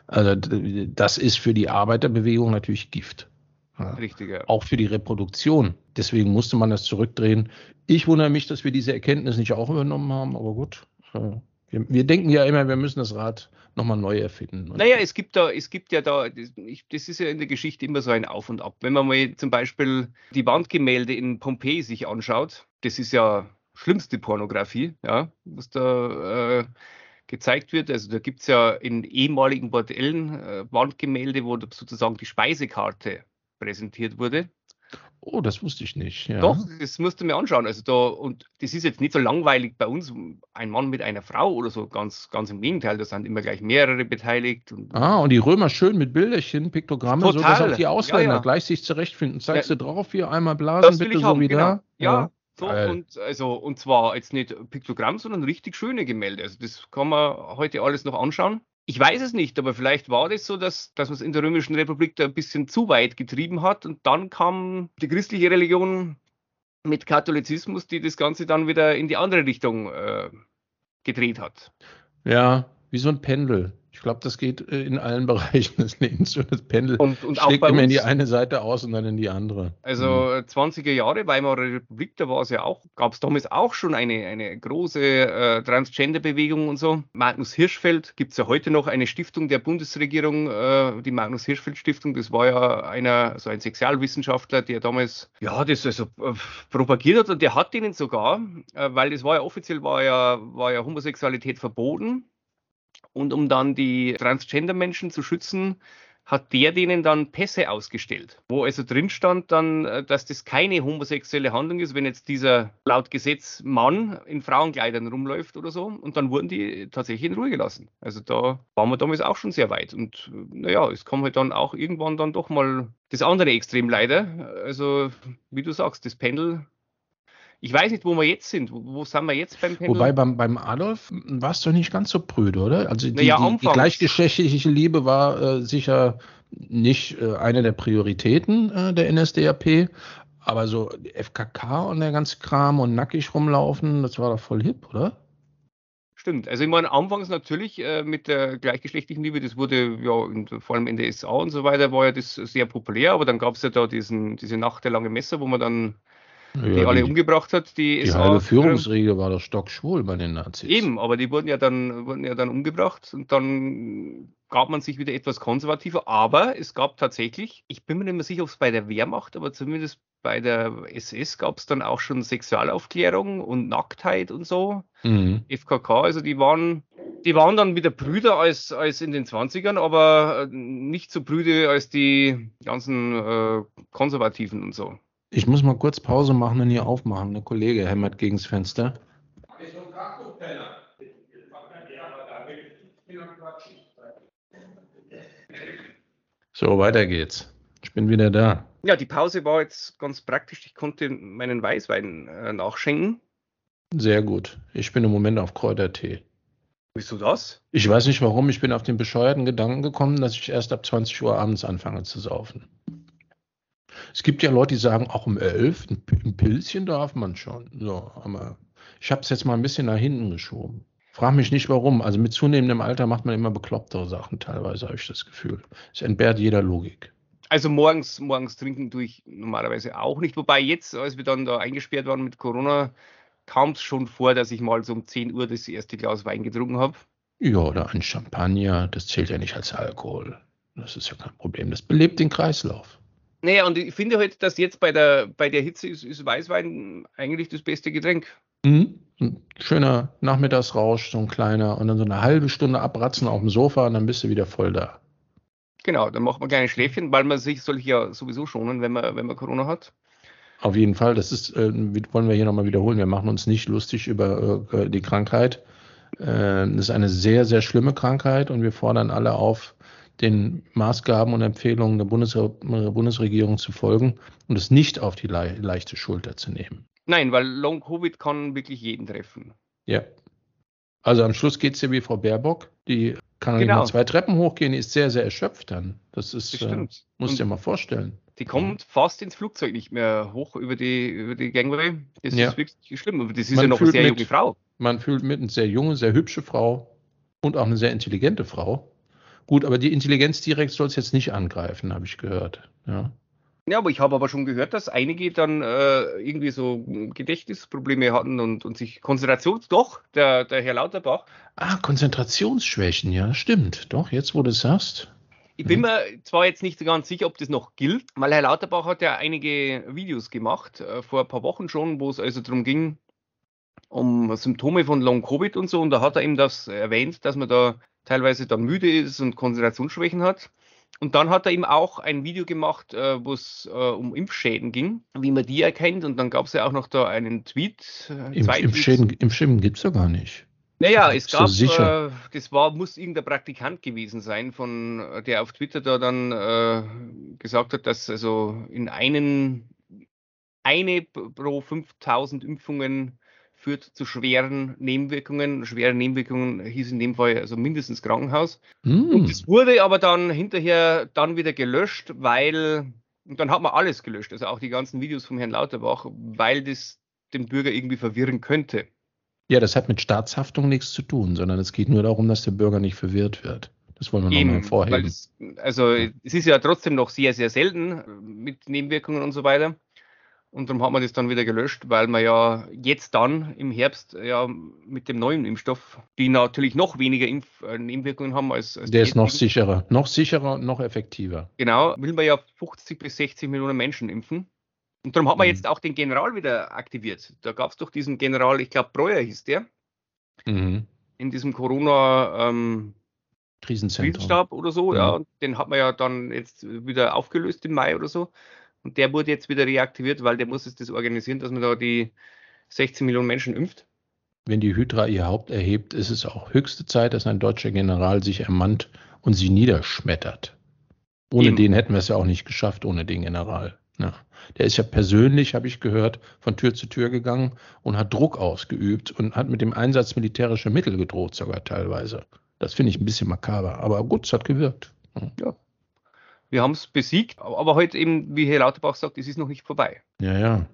Also das ist für die Arbeiterbewegung natürlich Gift. Ja. Richtig, ja. Auch für die Reproduktion. Deswegen musste man das zurückdrehen. Ich wundere mich, dass wir diese Erkenntnis nicht auch übernommen haben, aber gut. Wir, wir denken ja immer, wir müssen das Rad nochmal neu erfinden. Naja, es gibt da, es gibt ja da, das ist ja in der Geschichte immer so ein Auf und Ab. Wenn man mal zum Beispiel die Wandgemälde in Pompeji sich anschaut, das ist ja schlimmste Pornografie, ja, was da äh, gezeigt wird. Also da gibt es ja in ehemaligen Bordellen äh, Wandgemälde, wo sozusagen die Speisekarte präsentiert wurde. Oh, das wusste ich nicht. Ja. Doch, das musst du mir anschauen. Also da, und das ist jetzt nicht so langweilig bei uns, ein Mann mit einer Frau oder so, ganz, ganz im Gegenteil, da sind immer gleich mehrere beteiligt. Und ah, und die Römer schön mit Bilderchen, Piktogramme, Total. so dass auch die Ausländer ja, ja. gleich sich zurechtfinden. Zeigst du drauf hier einmal blasen, bitte so wie genau. da. Ja, so, und, also, und zwar jetzt nicht Piktogramm, sondern richtig schöne Gemälde. Also das kann man heute alles noch anschauen. Ich weiß es nicht, aber vielleicht war das so, dass, dass man es in der Römischen Republik da ein bisschen zu weit getrieben hat und dann kam die christliche Religion mit Katholizismus, die das Ganze dann wieder in die andere Richtung äh, gedreht hat. Ja, wie so ein Pendel. Ich glaube, das geht äh, in allen [LAUGHS] Bereichen des Lebens. So das Pendel und, und schlägt immer in die eine Seite aus und dann in die andere. Also mhm. 20er Jahre Weimarer Republik, da war es ja auch, gab es damals auch schon eine, eine große äh, Transgender-Bewegung und so. Magnus Hirschfeld gibt es ja heute noch eine Stiftung der Bundesregierung, äh, die Magnus Hirschfeld Stiftung. Das war ja einer, so ein Sexualwissenschaftler, der damals ja das also äh, propagiert hat und der hat denen sogar, äh, weil das war ja offiziell war ja, war ja Homosexualität verboten und um dann die Transgender-Menschen zu schützen, hat der denen dann Pässe ausgestellt, wo also drin stand dann, äh, dass das keine homosexuelle Handlung ist, wenn jetzt dieser laut Gesetz Mann in Frauenkleidern rumläuft oder so. Und dann wurden die tatsächlich in Ruhe gelassen. Also da waren wir damals auch schon sehr weit. Und äh, naja, es kam halt dann auch irgendwann dann doch mal das andere Extrem leider. Also wie du sagst, das Pendel ich weiß nicht, wo wir jetzt sind. Wo, wo sind wir jetzt beim Pendel? Wobei beim, beim Adolf warst du nicht ganz so prüde, oder? Also die, naja, die, die gleichgeschlechtliche Liebe war äh, sicher nicht äh, eine der Prioritäten äh, der NSDAP, aber so FKK und der ganze Kram und nackig rumlaufen, das war doch voll hip, oder? Stimmt. Also ich meine, anfangs natürlich äh, mit der gleichgeschlechtlichen Liebe, das wurde ja in, vor allem in der SA und so weiter, war ja das sehr populär, aber dann gab es ja da diesen, diese Nacht der langen Messer, wo man dann ja, die alle umgebracht hat. Die, die halbe Führungsriege war doch stockschwul bei den Nazis. Eben, aber die wurden ja dann, wurden ja dann umgebracht und dann gab man sich wieder etwas konservativer, aber es gab tatsächlich, ich bin mir nicht mehr sicher, ob es bei der Wehrmacht, aber zumindest bei der SS gab es dann auch schon Sexualaufklärung und Nacktheit und so. Mhm. FKK, also die waren, die waren dann wieder Brüder als, als in den 20ern, aber nicht so Brüder als die ganzen äh, Konservativen und so. Ich muss mal kurz Pause machen und hier aufmachen. Der Kollege hämmert gegen das Fenster. So, weiter geht's. Ich bin wieder da. Ja, die Pause war jetzt ganz praktisch. Ich konnte meinen Weißwein äh, nachschenken. Sehr gut. Ich bin im Moment auf Kräutertee. Wieso das? Ich weiß nicht warum. Ich bin auf den bescheuerten Gedanken gekommen, dass ich erst ab 20 Uhr abends anfange zu saufen. Es gibt ja Leute, die sagen, auch um 11 ein Pilzchen darf man schon. So, aber ich habe es jetzt mal ein bisschen nach hinten geschoben. Frag mich nicht warum. Also mit zunehmendem Alter macht man immer beklopptere Sachen teilweise, habe ich das Gefühl. Es entbehrt jeder Logik. Also morgens, morgens trinken tue ich normalerweise auch nicht. Wobei jetzt, als wir dann da eingesperrt waren mit Corona, kam es schon vor, dass ich mal so um 10 Uhr das erste Glas Wein getrunken habe. Ja, oder ein Champagner, das zählt ja nicht als Alkohol. Das ist ja kein Problem. Das belebt den Kreislauf. Naja, und ich finde halt, dass jetzt bei der, bei der Hitze ist, ist Weißwein eigentlich das beste Getränk. Mhm. Ein schöner Nachmittagsrausch, so ein kleiner, und dann so eine halbe Stunde abratzen auf dem Sofa und dann bist du wieder voll da. Genau, dann macht man kleine Schläfchen, weil man sich soll ja sowieso schonen, wenn man, wenn man Corona hat. Auf jeden Fall, das ist, äh, wollen wir hier nochmal wiederholen. Wir machen uns nicht lustig über äh, die Krankheit. Äh, das ist eine sehr, sehr schlimme Krankheit und wir fordern alle auf, den Maßgaben und Empfehlungen der Bundes Bundesregierung zu folgen und es nicht auf die le leichte Schulter zu nehmen. Nein, weil Long Covid kann wirklich jeden treffen. Ja. Also am Schluss geht es ja wie Frau Baerbock, die kann genau. nicht zwei Treppen hochgehen, die ist sehr, sehr erschöpft dann. Das ist, äh, musst du dir mal vorstellen. Die kommt ja. fast ins Flugzeug nicht mehr hoch über die, über die Gangway. Das ja. ist wirklich schlimm. Aber das ist man ja noch eine sehr mit, junge Frau. Man fühlt mit eine sehr junge, sehr hübsche Frau und auch eine sehr intelligente Frau. Gut, aber die Intelligenz direkt soll es jetzt nicht angreifen, habe ich gehört. Ja. Ja, aber ich habe aber schon gehört, dass einige dann äh, irgendwie so Gedächtnisprobleme hatten und, und sich Konzentrations... Doch, der, der Herr Lauterbach. Ah, Konzentrationsschwächen, ja, stimmt. Doch, jetzt wo du es sagst. Ich bin mir zwar jetzt nicht ganz sicher, ob das noch gilt, weil Herr Lauterbach hat ja einige Videos gemacht, äh, vor ein paar Wochen schon, wo es also darum ging, um Symptome von Long Covid und so. Und da hat er eben das erwähnt, dass man da teilweise dann müde ist und Konzentrationsschwächen hat. Und dann hat er eben auch ein Video gemacht, äh, wo es äh, um Impfschäden ging, wie man die erkennt. Und dann gab es ja auch noch da einen Tweet. Äh, Impf, Impfschäden, Impfschäden gibt es ja gar nicht. Naja, es gab, so äh, das war, muss irgendein Praktikant gewesen sein, von der auf Twitter da dann äh, gesagt hat, dass also in einen, eine pro 5000 Impfungen führt zu schweren Nebenwirkungen. Schwere Nebenwirkungen hieß in dem Fall also mindestens Krankenhaus. Mm. Und es wurde aber dann hinterher dann wieder gelöscht, weil, und dann hat man alles gelöscht, also auch die ganzen Videos vom Herrn Lauterbach, weil das den Bürger irgendwie verwirren könnte. Ja, das hat mit Staatshaftung nichts zu tun, sondern es geht nur darum, dass der Bürger nicht verwirrt wird. Das wollen wir nochmal hervorheben. Es, also es ist ja trotzdem noch sehr, sehr selten mit Nebenwirkungen und so weiter. Und darum hat man das dann wieder gelöscht, weil man ja jetzt dann im Herbst ja mit dem neuen Impfstoff, die natürlich noch weniger Impf äh, Nebenwirkungen haben als, als der ist noch sicherer, noch sicherer und noch effektiver. Genau, will man ja 50 bis 60 Millionen Menschen impfen. Und darum hat man mhm. jetzt auch den General wieder aktiviert. Da gab es doch diesen General, ich glaube Breuer hieß der, mhm. in diesem Corona ähm, Krisenzentrum. Krisenstab oder so, mhm. ja. Den hat man ja dann jetzt wieder aufgelöst im Mai oder so. Und der wurde jetzt wieder reaktiviert, weil der muss es das organisieren, dass man da die 16 Millionen Menschen impft. Wenn die Hydra ihr Haupt erhebt, ist es auch höchste Zeit, dass ein deutscher General sich ermannt und sie niederschmettert. Ohne Eben. den hätten wir es ja auch nicht geschafft, ohne den General. Ja. Der ist ja persönlich, habe ich gehört, von Tür zu Tür gegangen und hat Druck ausgeübt und hat mit dem Einsatz militärischer Mittel gedroht, sogar teilweise. Das finde ich ein bisschen makaber, aber gut, es hat gewirkt. Ja, wir haben es besiegt, aber heute eben, wie Herr Lauterbach sagt, es ist noch nicht vorbei. Ja, ja.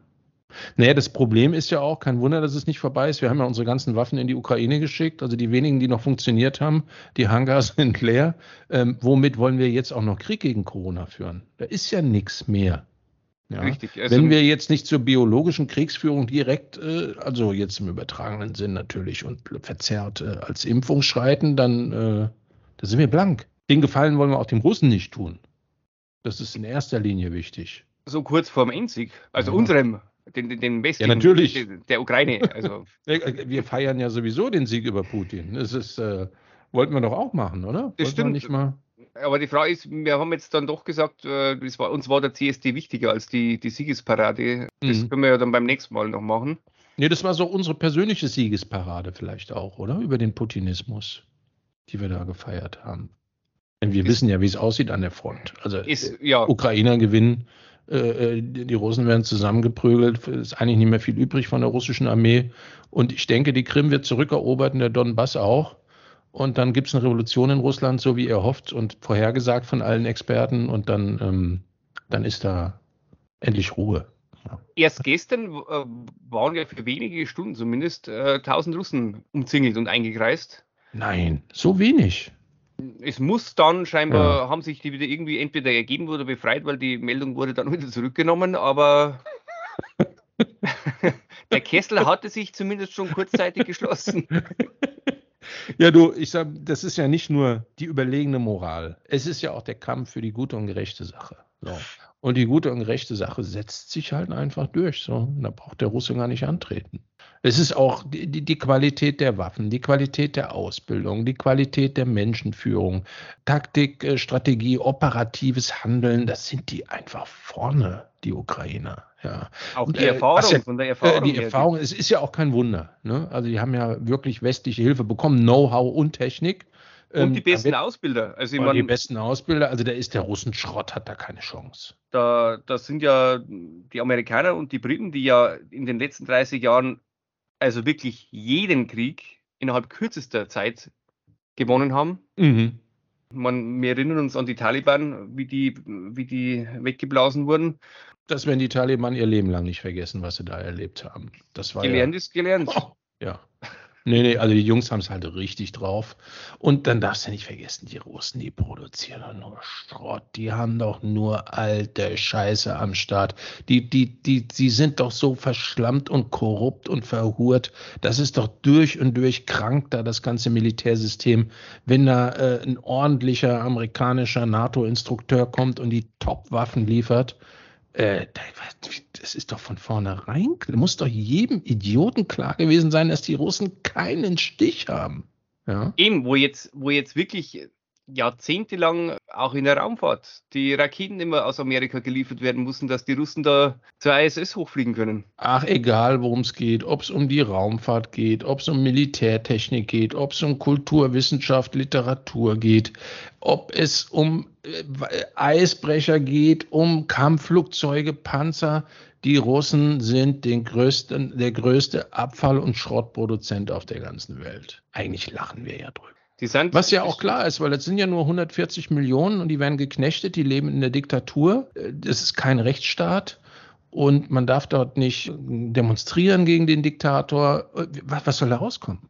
Naja, das Problem ist ja auch, kein Wunder, dass es nicht vorbei ist. Wir haben ja unsere ganzen Waffen in die Ukraine geschickt. Also die wenigen, die noch funktioniert haben, die Hangars [LAUGHS] sind leer. Ähm, womit wollen wir jetzt auch noch Krieg gegen Corona führen? Da ist ja nichts mehr. Ja. Richtig. Also, Wenn wir jetzt nicht zur biologischen Kriegsführung direkt, äh, also jetzt im übertragenen Sinn natürlich und verzerrt äh, als Impfung schreiten, dann äh, da sind wir blank. Den Gefallen wollen wir auch dem Russen nicht tun. Das ist in erster Linie wichtig. So kurz vorm Endsieg, also ja. unserem, den, den, westlichen, ja, natürlich. der Ukraine. Also. [LAUGHS] wir feiern ja sowieso den Sieg über Putin. Das ist, äh, wollten wir doch auch machen, oder? Das stimmt. nicht mal aber die Frage ist, wir haben jetzt dann doch gesagt, äh, war, uns war der CSD wichtiger als die, die Siegesparade. Das mhm. können wir ja dann beim nächsten Mal noch machen. Nee, das war so unsere persönliche Siegesparade vielleicht auch, oder? Über den Putinismus, die wir da gefeiert haben. Denn wir ist, wissen ja, wie es aussieht an der Front. Also ist, ja. Ukrainer gewinnen, äh, äh die Russen werden zusammengeprügelt, es ist eigentlich nicht mehr viel übrig von der russischen Armee. Und ich denke, die Krim wird zurückerobert und der Donbass auch. Und dann gibt es eine Revolution in Russland, so wie er hofft und vorhergesagt von allen Experten. Und dann, ähm, dann ist da endlich Ruhe. Ja. Erst gestern äh, waren ja für wenige Stunden zumindest äh, 1000 Russen umzingelt und eingekreist. Nein, so wenig. Es muss dann scheinbar, ja. haben sich die wieder irgendwie entweder ergeben oder befreit, weil die Meldung wurde dann [LAUGHS] wieder zurückgenommen, aber [LAUGHS] der Kessel hatte sich zumindest schon kurzzeitig geschlossen. [LAUGHS] Ja, du, ich sag, das ist ja nicht nur die überlegene Moral. Es ist ja auch der Kampf für die gute und gerechte Sache. So. Und die gute und gerechte Sache setzt sich halt einfach durch. So. Da braucht der Russe gar nicht antreten. Es ist auch die, die, Qualität der Waffen, die Qualität der Ausbildung, die Qualität der Menschenführung, Taktik, äh, Strategie, operatives Handeln, das sind die einfach vorne, die Ukrainer. Ja. Auch und, die äh, Erfahrung, ja, von der Erfahrung. Äh, die Erfahrung, es ist ja auch kein Wunder. Ne? Also die haben ja wirklich westliche Hilfe bekommen, Know-how und Technik. Und ähm, die besten Ausbilder. Also ich mein, die besten Ausbilder, also da ist der Russenschrott, hat da keine Chance. Da, das sind ja die Amerikaner und die Briten, die ja in den letzten 30 Jahren also wirklich jeden Krieg innerhalb kürzester Zeit gewonnen haben. Mhm. Man, wir erinnern uns an die Taliban, wie die, wie die weggeblasen wurden. Das werden die Taliban ihr Leben lang nicht vergessen, was sie da erlebt haben. Das war gelernt ja, ist gelernt. Oh, [LAUGHS] ja. Nee, nee, also die Jungs haben es halt richtig drauf. Und dann darfst du nicht vergessen, die Russen, die produzieren doch nur Schrott. Die haben doch nur alte Scheiße am Start. Die, die, die, die sind doch so verschlammt und korrupt und verhurt. Das ist doch durch und durch krank da, das ganze Militärsystem. Wenn da äh, ein ordentlicher amerikanischer NATO-Instrukteur kommt und die Top-Waffen liefert, äh, das ist doch von vornherein, muss doch jedem Idioten klar gewesen sein, dass die Russen keinen Stich haben. Ja. Eben, wo jetzt, wo jetzt wirklich jahrzehntelang auch in der Raumfahrt die Raketen immer aus Amerika geliefert werden mussten, dass die Russen da zur ISS hochfliegen können. Ach, egal worum es geht, ob es um die Raumfahrt geht, ob es um Militärtechnik geht, ob es um Kulturwissenschaft, Literatur geht, ob es um äh, Eisbrecher geht, um Kampfflugzeuge, Panzer. Die Russen sind den größten, der größte Abfall- und Schrottproduzent auf der ganzen Welt. Eigentlich lachen wir ja drüber. Was ja auch klar ist, weil es sind ja nur 140 Millionen und die werden geknechtet, die leben in der Diktatur. Das ist kein Rechtsstaat und man darf dort nicht demonstrieren gegen den Diktator. Was, was soll da rauskommen?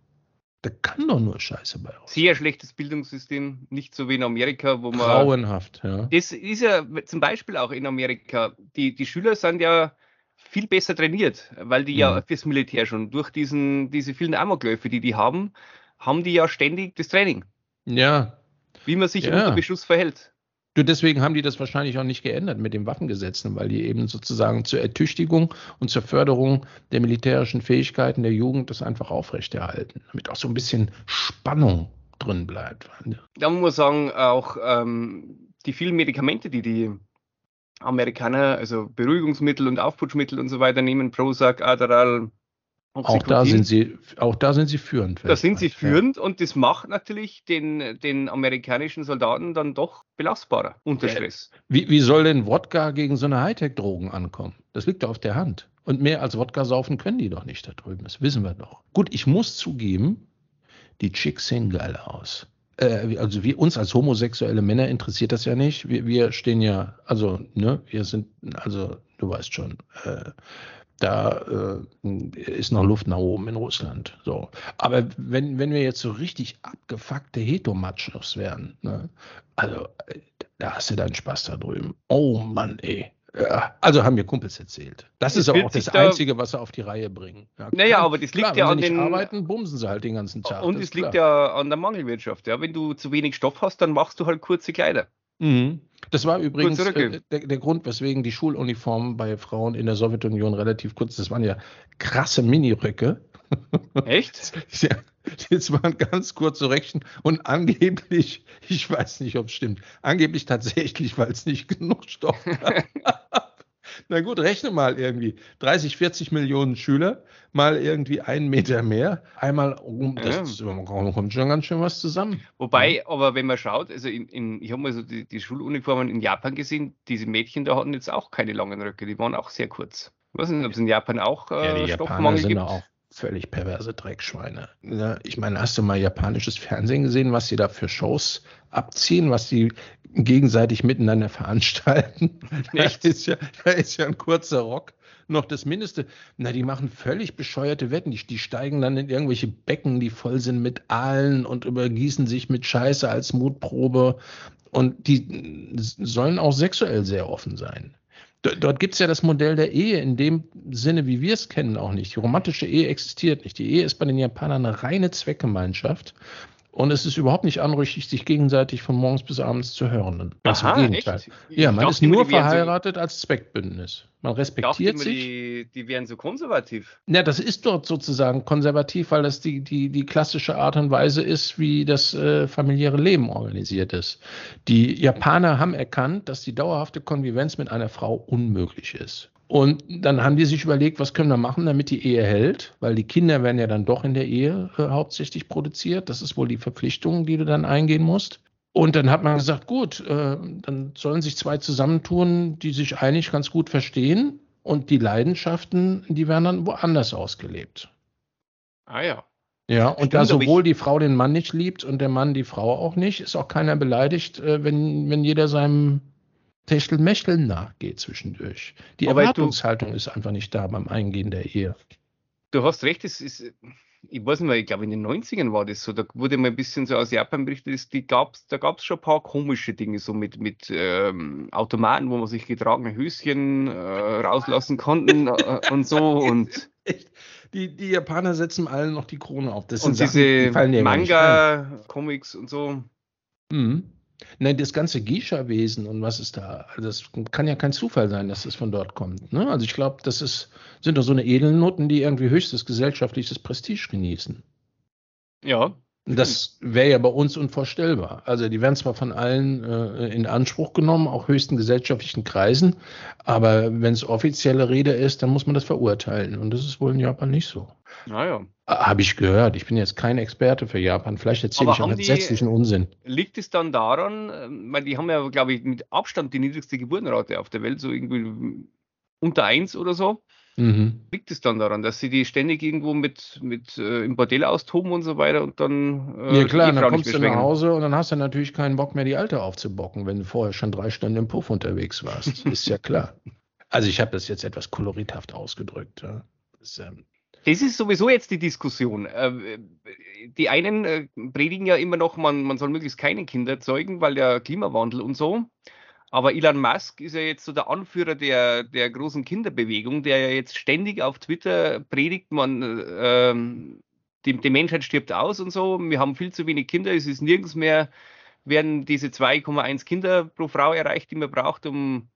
Da kann doch nur Scheiße bei raus. Sehr schlechtes Bildungssystem, nicht so wie in Amerika, wo man. Grauenhaft, ja. Das ist ja zum Beispiel auch in Amerika. Die, die Schüler sind ja viel besser trainiert, weil die ja, ja mhm. fürs Militär schon durch diesen, diese vielen Amokläufe, die die haben, haben die ja ständig das Training. Ja. Wie man sich ja. unter Beschuss verhält. Deswegen haben die das wahrscheinlich auch nicht geändert mit den Waffengesetzen, weil die eben sozusagen zur Ertüchtigung und zur Förderung der militärischen Fähigkeiten der Jugend das einfach aufrechterhalten, damit auch so ein bisschen Spannung drin bleibt. Da muss man sagen, auch ähm, die vielen Medikamente, die die Amerikaner, also Beruhigungsmittel und Aufputschmittel und so weiter nehmen, Prozac, Adderall, auch da sind sie, auch da sind sie führend. Da sind sie führend ja. und das macht natürlich den, den amerikanischen Soldaten dann doch belastbarer unter Stress. Wie, wie soll denn Wodka gegen so eine Hightech-Drogen ankommen? Das liegt auf der Hand. Und mehr als Wodka saufen können die doch nicht da drüben. Das wissen wir doch. Gut, ich muss zugeben, die Chicks sehen geil aus. Äh, also wie uns als homosexuelle Männer interessiert das ja nicht. Wir, wir stehen ja, also, ne, wir sind, also, du weißt schon, äh, Da äh, ist noch Luft nach oben in Russland. So. Aber wenn, wenn wir jetzt so richtig abgefuckte Hetomachos werden, ne? also da hast du deinen Spaß da drüben. Oh Mann, ey. Ja, also haben mir Kumpels erzählt. Das ist auch das da, Einzige, was sie auf die Reihe bringen. Ja, naja, aber das liegt klar, ja an den. arbeiten, bumsen sie halt den ganzen Tag. Und es liegt ja an der Mangelwirtschaft. Ja, wenn du zu wenig Stoff hast, dann machst du halt kurze Kleider. Mhm. Das war übrigens äh, der, der, Grund, weswegen die Schuluniformen bei Frauen in der Sowjetunion relativ kurz, das waren ja krasse Miniröcke. Echt? [LAUGHS] ja, das waren ganz kurze Röckchen und angeblich, ich weiß nicht, ob es stimmt, angeblich tatsächlich, weil es nicht genug Stoff gab. [LAUGHS] Na gut, rechne mal irgendwie. 30, 40 Millionen Schüler, mal irgendwie einen Meter mehr. Einmal um, das ja. kommt schon ganz schön was zusammen. Wobei, aber wenn man schaut, also in, in, ich habe mal so die, die, Schuluniformen in Japan gesehen, diese Mädchen da hatten jetzt auch keine langen Röcke, die waren auch sehr kurz. Ich weiß nicht, ob es in Japan auch äh, ja, Stoffmangel sind gibt. Auch völlig perverse Dreckschweine. Ich meine, hast du mal japanisches Fernsehen gesehen, was sie da für Shows abziehen, was sie gegenseitig miteinander [LAUGHS] veranstalten? Da ist, ja, da ist ja ein kurzer Rock noch das Mindeste. Na, die machen völlig bescheuerte Wetten. Die, die steigen dann in irgendwelche Becken, die voll sind mit Aalen und übergießen sich mit Scheiße als Mutprobe. Und die sollen auch sexuell sehr offen sein. Dort gibt es ja das Modell der Ehe in dem Sinne, wie wir es kennen, auch nicht. Die romantische Ehe existiert nicht. Die Ehe ist bei den Japanern eine reine Zweckgemeinschaft. Und es ist überhaupt nicht anrüchig, sich gegenseitig von morgens bis abends zu hören. Ganz Aha, im Gegenteil. Echt? Ja, man ist nur verheiratet so, als Zweckbündnis. Man respektiert sich. Die, die wären so konservativ. Ja, das ist dort sozusagen konservativ, weil das die, die, die klassische Art und Weise ist, wie das äh, familiäre Leben organisiert ist. Die Japaner haben erkannt, dass die dauerhafte Konvivenz mit einer Frau unmöglich ist. Und dann haben die sich überlegt, was können wir machen, damit die Ehe hält, weil die Kinder werden ja dann doch in der Ehe äh, hauptsächlich produziert. Das ist wohl die Verpflichtung, die du dann eingehen musst. Und dann hat man gesagt, gut, äh, dann sollen sich zwei zusammentun, die sich eigentlich ganz gut verstehen und die Leidenschaften, die werden dann woanders ausgelebt. Ah ja. Ja, und Stimmt, da sowohl die Frau den Mann nicht liebt und der Mann die Frau auch nicht, ist auch keiner beleidigt, äh, wenn, wenn jeder seinem Techtelmechteln nachgeht zwischendurch. Die Aber Erwartungshaltung du, ist einfach nicht da beim Eingehen der Ehe. Du hast recht, es ist, ich weiß nicht mehr, ich glaube in den 90ern war das so, da wurde mal ein bisschen so aus Japan berichtet, die gab's, da gab es schon ein paar komische Dinge, so mit, mit ähm, Automaten, wo man sich getragene Höschen äh, rauslassen konnten [LAUGHS] äh, und so und die, die Japaner setzen allen noch die Krone auf. Das und diese Manga-Comics und so. Mhm. Nein, das ganze Geisha-Wesen und was ist da, das kann ja kein Zufall sein, dass das von dort kommt. Ne? Also ich glaube, das ist, sind doch so eine Edelnoten, die irgendwie höchstes gesellschaftliches Prestige genießen. Ja. Das wäre ja bei uns unvorstellbar. Also die werden zwar von allen äh, in Anspruch genommen, auch höchsten gesellschaftlichen Kreisen, aber wenn es offizielle Rede ist, dann muss man das verurteilen. Und das ist wohl in Japan nicht so. Naja. Habe ich gehört. Ich bin jetzt kein Experte für Japan. Vielleicht erzähle ich auch entsetzlichen Unsinn. Liegt es dann daran, ähm, weil die haben ja, glaube ich, mit Abstand die niedrigste Geburtenrate auf der Welt, so irgendwie unter eins oder so. Mhm. Liegt es dann daran, dass sie die ständig irgendwo mit, mit äh, im Bordell austoben und so weiter und dann. Äh, ja, klar, dann kommst du nach Hause und dann hast du natürlich keinen Bock mehr, die Alte aufzubocken, wenn du vorher schon drei Stunden im Puff unterwegs warst. [LAUGHS] ist ja klar. Also, ich habe das jetzt etwas kolorithaft ausgedrückt. Ja. Das, ähm, das ist sowieso jetzt die Diskussion. Äh, die einen äh, predigen ja immer noch, man, man soll möglichst keine Kinder zeugen, weil der Klimawandel und so. Aber Elon Musk ist ja jetzt so der Anführer der, der großen Kinderbewegung, der ja jetzt ständig auf Twitter predigt, man, ähm, die, die Menschheit stirbt aus und so. Wir haben viel zu wenig Kinder, es ist nirgends mehr, werden diese 2,1 Kinder pro Frau erreicht, die man braucht, um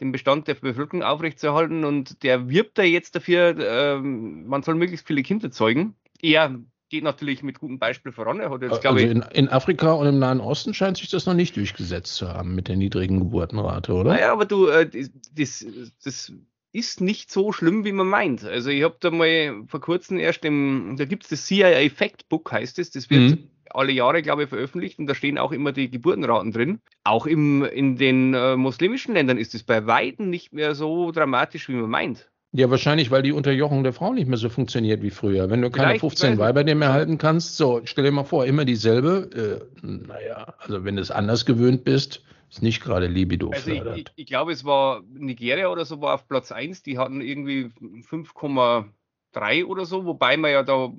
den Bestand der Bevölkerung aufrechtzuerhalten. Und der wirbt da jetzt dafür, äh, man soll möglichst viele Kinder zeugen. Er geht natürlich mit gutem Beispiel voran. Er hat jetzt, also in, in, Afrika und im Nahen Osten scheint sich das noch nicht durchgesetzt zu haben mit der niedrigen Geburtenrate, oder? Naja, aber du, äh, das, das ist nicht so schlimm, wie man meint. Also ich habe da mal vor kurzem erst im, da gibt es das CIA Fact Book, heißt es, das wird mhm alle Jahre, glaube ich, veröffentlicht und da stehen auch immer die Geburtenraten drin. Auch im, in den äh, muslimischen Ländern ist es bei Weitem nicht mehr so dramatisch, wie man meint. Ja, wahrscheinlich, weil die Unterjochung der Frau nicht mehr so funktioniert wie früher. Wenn du keine Vielleicht, 15 Weiber dir mehr halten kannst, so, stell dir mal vor, immer dieselbe. Äh, naja, also wenn du es anders gewöhnt bist, Ist nicht gerade Libido also ich, ich, ich, glaube, es war Nigeria oder so, war auf Platz 1. Die hatten irgendwie 5,3 oder so, wobei man ja da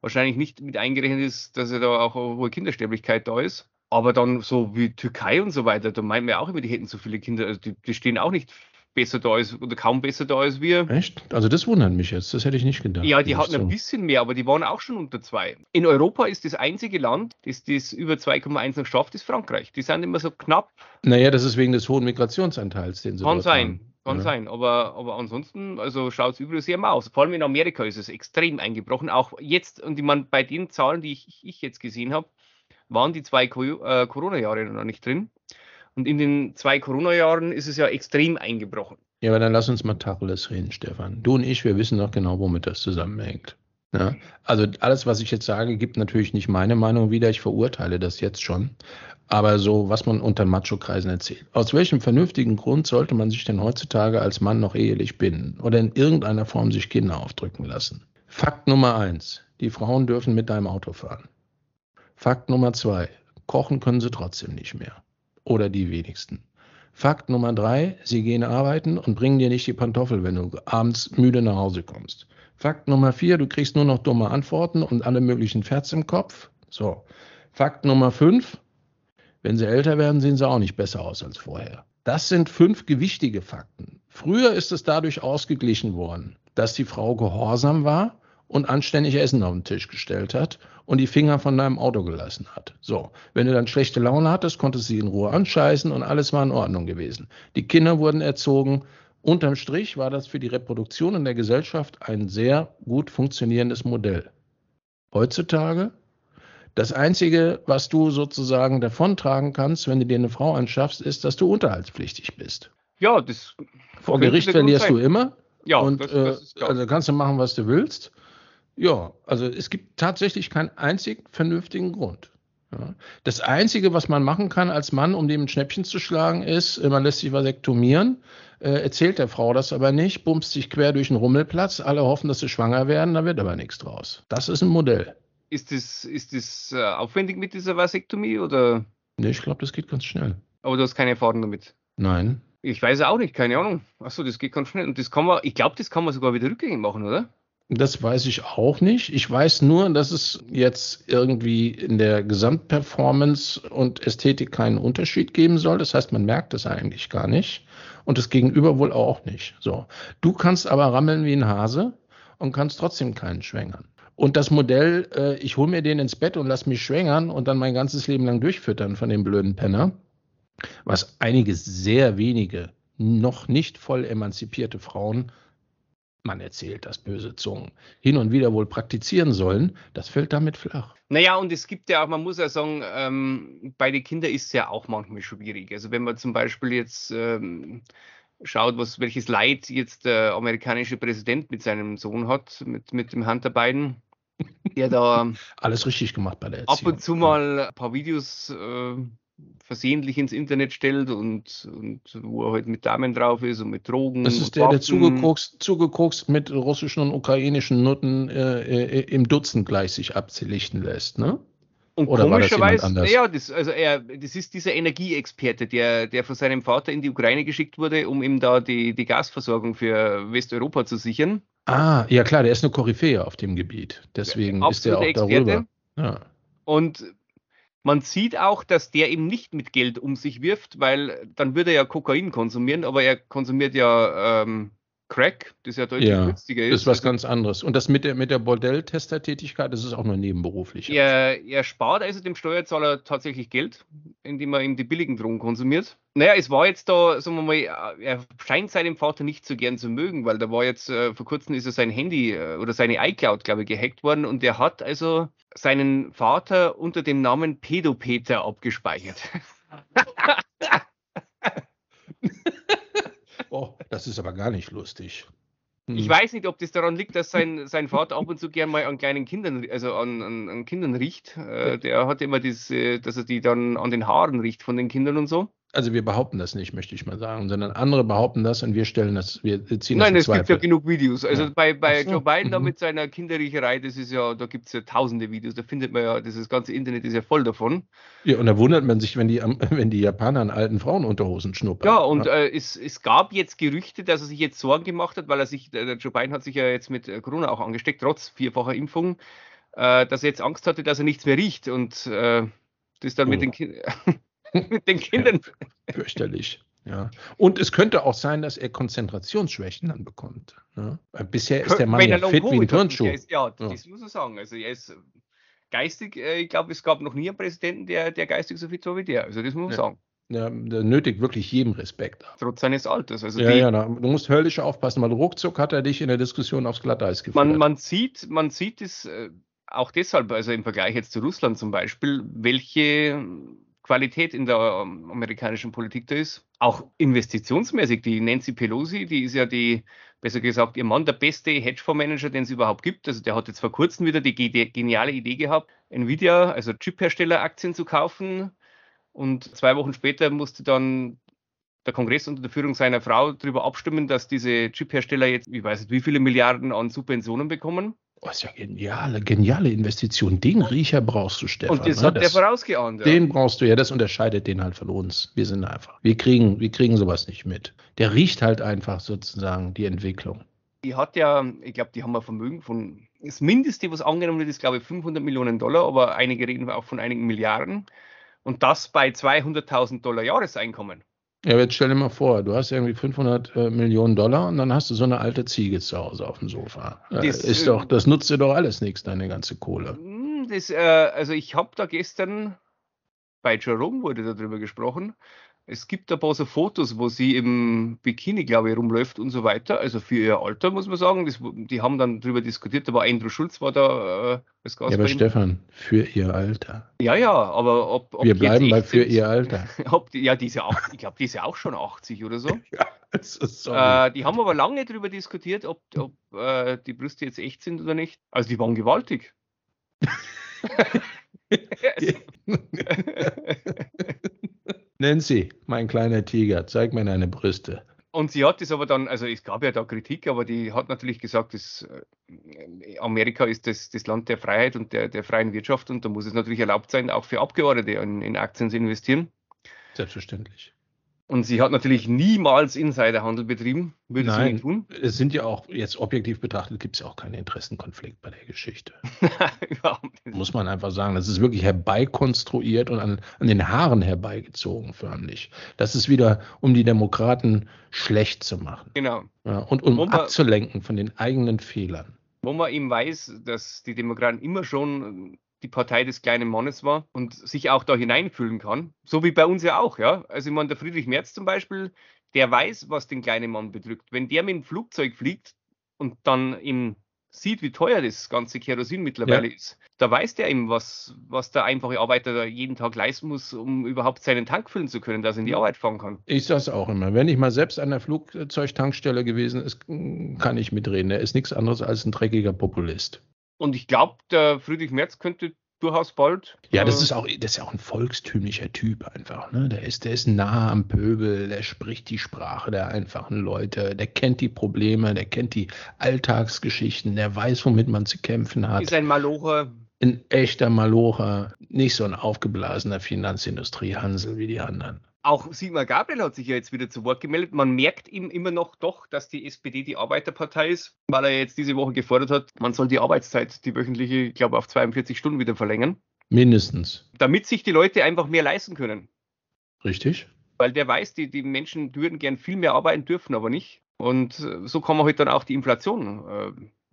wahrscheinlich nicht mit eingerechnet ist, dass ja da auch eine hohe Kindersterblichkeit da ist. Aber dann so wie Türkei und so weiter, da meinen wir auch immer, die hätten so viele Kinder. Also die, die stehen auch nicht besser da ist oder kaum besser da als wir. Echt? Also das wundert mich jetzt, das hätte ich nicht gedacht. Ja, die hatten so. ein bisschen mehr, aber die waren auch schon unter zwei. In Europa ist das einzige Land, das das über 2,1 noch schafft, ist Frankreich. Die sind immer so knapp. Naja, das ist wegen des hohen Migrationsanteils, den sie Kann sein. Haben. Kann ja. sein, aber, aber ansonsten, also schaut es überall sehr mal aus. Vor allem in Amerika ist es extrem eingebrochen. Auch jetzt, und ich meine, bei den Zahlen, die ich, ich jetzt gesehen habe, waren die zwei äh, Corona-Jahre noch nicht drin. Und in den zwei Corona-Jahren ist es ja extrem eingebrochen. Ja, aber dann lass uns mal Tacheles reden, Stefan. Du und ich, wir wissen doch genau, womit das zusammenhängt. Ja? Also alles, was ich jetzt sage, gibt natürlich nicht meine Meinung wieder. Ich verurteile das jetzt schon. Aber so, was man unter Macho-Kreisen erzählt. Aus welchem vernünftigen Grund sollte man sich denn heutzutage als Mann noch ehelich binden oder in irgendeiner Form sich Kinder aufdrücken lassen? Fakt Nummer eins. Die Frauen dürfen mit deinem Auto fahren. Fakt Nummer zwei. Kochen können sie trotzdem nicht mehr oder die wenigsten. Fakt Nummer drei, sie gehen arbeiten und bringen dir nicht die Pantoffel, wenn du abends müde nach Hause kommst. Fakt Nummer vier, du kriegst nur noch dumme Antworten und alle möglichen Ferts im Kopf. So. Fakt Nummer fünf, wenn sie älter werden, sehen sie auch nicht besser aus als vorher. Das sind fünf gewichtige Fakten. Früher ist es dadurch ausgeglichen worden, dass die Frau gehorsam war und anständig Essen auf den Tisch gestellt hat und die Finger von deinem Auto gelassen hat. So, wenn du dann schlechte Laune hattest, konntest du sie in Ruhe anscheißen und alles war in Ordnung gewesen. Die Kinder wurden erzogen. Unterm Strich war das für die Reproduktion in der Gesellschaft ein sehr gut funktionierendes Modell. Heutzutage, das Einzige, was du sozusagen davontragen kannst, wenn du dir eine Frau anschaffst, ist, dass du unterhaltspflichtig bist. Ja, das. Vor Gericht verlierst du immer. Ja, und das, das äh, also kannst du machen, was du willst. Ja, also es gibt tatsächlich keinen einzigen vernünftigen Grund. Ja. Das Einzige, was man machen kann als Mann, um dem ein Schnäppchen zu schlagen, ist, äh, man lässt sich vasektomieren, äh, erzählt der Frau das aber nicht, bumst sich quer durch den Rummelplatz, alle hoffen, dass sie schwanger werden, da wird aber nichts draus. Das ist ein Modell. Ist das, ist das äh, aufwendig mit dieser Vasektomie oder? Nee, ich glaube, das geht ganz schnell. Aber du hast keine Erfahrung damit? Nein. Ich weiß auch nicht, keine Ahnung. Achso, das geht ganz schnell. Und das kann man, ich glaube, das kann man sogar wieder rückgängig machen, oder? Das weiß ich auch nicht. Ich weiß nur, dass es jetzt irgendwie in der Gesamtperformance und Ästhetik keinen Unterschied geben soll. Das heißt, man merkt es eigentlich gar nicht und das Gegenüber wohl auch nicht. So. Du kannst aber rammeln wie ein Hase und kannst trotzdem keinen schwängern. Und das Modell, äh, ich hole mir den ins Bett und lass mich schwängern und dann mein ganzes Leben lang durchfüttern von dem blöden Penner, was einige sehr wenige noch nicht voll emanzipierte Frauen man erzählt, dass böse Zungen hin und wieder wohl praktizieren sollen, das fällt damit flach. Naja, und es gibt ja auch, man muss ja sagen, ähm, bei den Kindern ist es ja auch manchmal schwierig. Also wenn man zum Beispiel jetzt ähm, schaut, was, welches Leid jetzt der amerikanische Präsident mit seinem Sohn hat, mit, mit dem Hunter Biden, der da [LAUGHS] alles richtig gemacht bei der Erziehung. Ab und zu mal ein paar Videos äh, versehentlich ins Internet stellt und, und wo er halt mit Damen drauf ist und mit Drogen. Das ist der, Waffen. der zugekokst, zugekokst mit russischen und ukrainischen Nutten äh, äh, im Dutzend gleich sich abzelichten lässt, ne? Und Oder komischerweise, naja, das, also er, das ist dieser Energieexperte, der, der von seinem Vater in die Ukraine geschickt wurde, um ihm da die, die Gasversorgung für Westeuropa zu sichern. Ah, ja klar, der ist eine Koryphäe auf dem Gebiet. Deswegen ja, ist er auch Experte. darüber. Ja. Und man sieht auch, dass der eben nicht mit Geld um sich wirft, weil dann würde er ja Kokain konsumieren, aber er konsumiert ja ähm, Crack, das ja deutlich ja, günstiger ist. Das ist was also, ganz anderes. Und das mit der, mit der Bordelltestertätigkeit, das ist auch nur nebenberuflich. Er, er spart also dem Steuerzahler tatsächlich Geld, indem er ihm die billigen Drogen konsumiert. Naja, es war jetzt da, sagen wir mal, er scheint seinem Vater nicht so gern zu mögen, weil da war jetzt, äh, vor kurzem ist er sein Handy äh, oder seine iCloud, glaube ich, gehackt worden und er hat also seinen Vater unter dem Namen Pedopeter abgespeichert. [LAUGHS] Oh, das ist aber gar nicht lustig. Ich hm. weiß nicht, ob das daran liegt, dass sein, sein Vater ab und zu gern mal an kleinen Kindern, also an, an, an Kindern riecht. Äh, der hat immer das, äh, dass er die dann an den Haaren riecht von den Kindern und so. Also wir behaupten das nicht, möchte ich mal sagen, sondern andere behaupten das und wir stellen das, wir ziehen das Nein, es gibt ja genug Videos. Also ja. bei, bei so. Joe Biden da mhm. mit seiner Kinderriecherei, das ist ja, da gibt es ja tausende Videos, da findet man ja, das ganze Internet ist ja voll davon. Ja, und da wundert man sich, wenn die, [LAUGHS] wenn die Japaner an alten Frauenunterhosen schnuppern. Ja, und ja. Äh, es, es gab jetzt Gerüchte, dass er sich jetzt Sorgen gemacht hat, weil er sich, der Joe Biden hat sich ja jetzt mit äh, Corona auch angesteckt, trotz vierfacher Impfung, äh, dass er jetzt Angst hatte, dass er nichts mehr riecht und äh, das dann oh. mit den Kindern. [LAUGHS] mit [LAUGHS] den Kindern. Ja, fürchterlich. Ja. Und es könnte auch sein, dass er Konzentrationsschwächen dann bekommt. Ja. Bisher ist der Mann ja fit wie ein Turnschuh. Ist, ja, das muss man sagen. Also er ist geistig, äh, ich glaube, es gab noch nie einen Präsidenten, der, der geistig so fit war wie der. Also das muss man sagen. Ja, der nötigt wirklich jedem Respekt. Trotz seines Alters. Also ja, ja, du musst höllisch aufpassen, weil ruckzuck hat er dich in der Diskussion aufs Glatteis geführt. Man, man sieht, man sieht es äh, auch deshalb, also im Vergleich jetzt zu Russland zum Beispiel, welche Qualität in der ähm, amerikanischen Politik da ist. Auch investitionsmäßig. Die Nancy Pelosi, die ist ja die, besser gesagt, ihr Mann, der beste Hedgefondsmanager, den es überhaupt gibt. Also der hat jetzt vor kurzem wieder die geniale Idee gehabt, Nvidia, also Chip-Hersteller-Aktien zu kaufen. Und zwei Wochen später musste dann der Kongress unter der Führung seiner Frau darüber abstimmen, dass diese Chip-Hersteller jetzt, ich weiß nicht, wie viele Milliarden an Subventionen bekommen. Oh, ist ja geniale, geniale Investition. Den Riecher brauchst du, Stefan. Und das ne? hat das, der vorausgeahnt. Ja. Den brauchst du, ja, das unterscheidet den halt von uns. Wir sind einfach, wir kriegen, wir kriegen sowas nicht mit. Der riecht halt einfach sozusagen die Entwicklung. Die hat ja, ich glaube, die haben ein Vermögen von, das Mindeste, was angenommen wird, ist, glaube ich, 500 Millionen Dollar, aber einige reden auch von einigen Milliarden. Und das bei 200.000 Dollar Jahreseinkommen. Ja, jetzt stell dir mal vor, du hast irgendwie 500 äh, Millionen Dollar und dann hast du so eine alte Ziege zu Hause auf dem Sofa. Äh, das, ist doch, das nutzt dir doch alles nichts, deine ganze Kohle. Hm, das, äh, also ich habe da gestern bei Jerome wurde darüber gesprochen. Es gibt ein paar so Fotos, wo sie im Bikini, glaube ich, rumläuft und so weiter. Also für ihr Alter, muss man sagen. Das, die haben dann darüber diskutiert, aber Andrew Schulz war da äh, als Gast. Ja, aber Stefan, für ihr Alter. Ja, ja, aber ob. ob Wir bleiben bei für ihr Alter. [LAUGHS] Die, ja, die ist ja auch, ich glaube, die ist ja auch schon 80 oder so. [LAUGHS] ja, so äh, die haben aber lange darüber diskutiert, ob, ob äh, die Brüste jetzt echt sind oder nicht. Also die waren gewaltig. [LAUGHS] Nancy, mein kleiner Tiger, zeig mir deine Brüste. Und sie hat es aber dann, also es gab ja da Kritik, aber die hat natürlich gesagt, dass äh, Amerika ist das, das Land der Freiheit und der, der freien Wirtschaft und da muss es natürlich erlaubt sein, auch für Abgeordnete in, in Aktien zu investieren. Selbstverständlich. Und sie hat natürlich niemals Insiderhandel betrieben, würde Nein, sie nicht tun. Es sind ja auch, jetzt objektiv betrachtet, gibt es ja auch keinen Interessenkonflikt bei der Geschichte. [LAUGHS] Muss man einfach sagen. Das ist wirklich herbeikonstruiert und an, an den Haaren herbeigezogen, förmlich. Das ist wieder, um die Demokraten schlecht zu machen. Genau. Ja, und um man, abzulenken von den eigenen Fehlern. Wo man eben weiß, dass die Demokraten immer schon die Partei des kleinen Mannes war und sich auch da hineinfühlen kann. So wie bei uns ja auch, ja. Also ich meine, der Friedrich Merz zum Beispiel, der weiß, was den kleinen Mann bedrückt. Wenn der mit dem Flugzeug fliegt und dann im sieht, wie teuer das ganze Kerosin mittlerweile ja. ist, da weiß der eben, was, was der einfache Arbeiter da jeden Tag leisten muss, um überhaupt seinen Tank füllen zu können, dass er in die Arbeit fahren kann. Ich sage es auch immer. Wenn ich mal selbst an der Flugzeugtankstelle gewesen ist, kann ich mitreden. Er ist nichts anderes als ein dreckiger Populist. Und ich glaube, der Friedrich Merz könnte durchaus bald. Ja, das äh, ist auch, das ist ja auch ein volkstümlicher Typ einfach. Ne? Der ist, der ist nah am Pöbel, der spricht die Sprache der einfachen Leute, der kennt die Probleme, der kennt die Alltagsgeschichten, der weiß, womit man zu kämpfen hat. Ist ein Malocher. Ein echter Malocher, nicht so ein aufgeblasener Finanzindustrie-Hansel wie die anderen. Auch Sigmar Gabriel hat sich ja jetzt wieder zu Wort gemeldet. Man merkt ihm immer noch doch, dass die SPD die Arbeiterpartei ist, weil er jetzt diese Woche gefordert hat, man soll die Arbeitszeit, die wöchentliche, ich glaube, auf 42 Stunden wieder verlängern. Mindestens. Damit sich die Leute einfach mehr leisten können. Richtig. Weil der weiß, die, die Menschen würden gern viel mehr arbeiten, dürfen aber nicht. Und äh, so kann man halt dann auch die Inflation äh,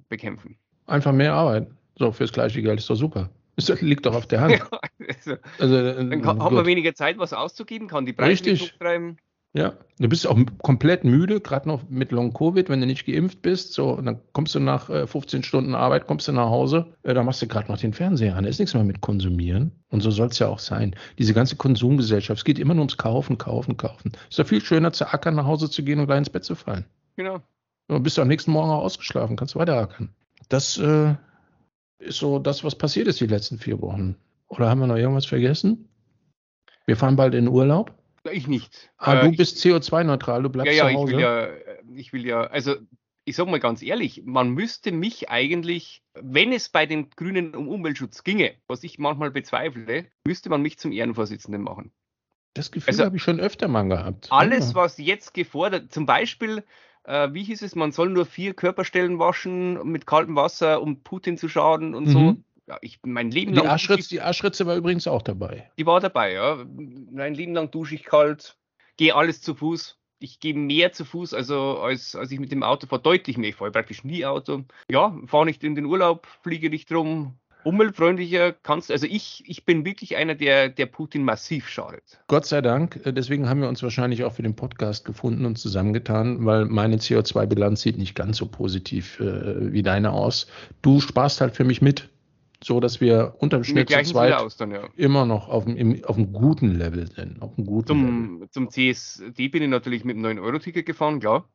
bekämpfen. Einfach mehr arbeiten. So, fürs gleiche Geld ist doch super. Das liegt doch auf der Hand. [LAUGHS] also, also, dann äh, kann, hat man weniger Zeit, was auszugeben, kann die Preise Richtig. treiben. Ja, du bist auch komplett müde, gerade noch mit Long Covid, wenn du nicht geimpft bist. So, und dann kommst du nach äh, 15 Stunden Arbeit, kommst du nach Hause, äh, da machst du gerade noch den Fernseher an. Da ist nichts mehr mit Konsumieren. Und so soll es ja auch sein. Diese ganze Konsumgesellschaft, es geht immer nur ums Kaufen, Kaufen, Kaufen. Ist doch viel schöner zu ackern, nach Hause zu gehen und gleich ins Bett zu fallen. Genau. Du bist du am nächsten Morgen auch ausgeschlafen, kannst weiter ackern. Das äh, ist so das, was passiert ist die letzten vier Wochen. Oder haben wir noch irgendwas vergessen? Wir fahren bald in Urlaub. Ich nicht. Ah, äh, du bist CO2-neutral, du bleibst ja, ja, zu Hause. Ich will ja, ich will ja, also ich sage mal ganz ehrlich, man müsste mich eigentlich, wenn es bei den Grünen um Umweltschutz ginge, was ich manchmal bezweifle, müsste man mich zum Ehrenvorsitzenden machen. Das Gefühl also, habe ich schon öfter mal gehabt. Alles, was jetzt gefordert, zum Beispiel, äh, wie hieß es, man soll nur vier Körperstellen waschen mit kaltem Wasser, um Putin zu schaden und mhm. so. Ja, ich mein Leben die lang. Aschritz, die Aschritze war übrigens auch dabei. Die war dabei, ja. Mein Leben lang dusche ich kalt, gehe alles zu Fuß. Ich gehe mehr zu Fuß, also als, als ich mit dem Auto fahre, deutlich mehr. Ich fahre praktisch nie Auto. Ja, fahre nicht in den Urlaub, fliege nicht rum, umweltfreundlicher kannst. Also ich, ich bin wirklich einer, der, der Putin massiv schadet. Gott sei Dank. Äh, deswegen haben wir uns wahrscheinlich auch für den Podcast gefunden und zusammengetan, weil meine CO2-Bilanz sieht nicht ganz so positiv äh, wie deine aus. Du sparst halt für mich mit. So dass wir unterm Schnitt zu zweit dann, ja. immer noch auf einem, auf einem guten Level sind. Auf einem guten zum, Level. zum CSD bin ich natürlich mit einem 9-Euro-Ticket gefahren, klar.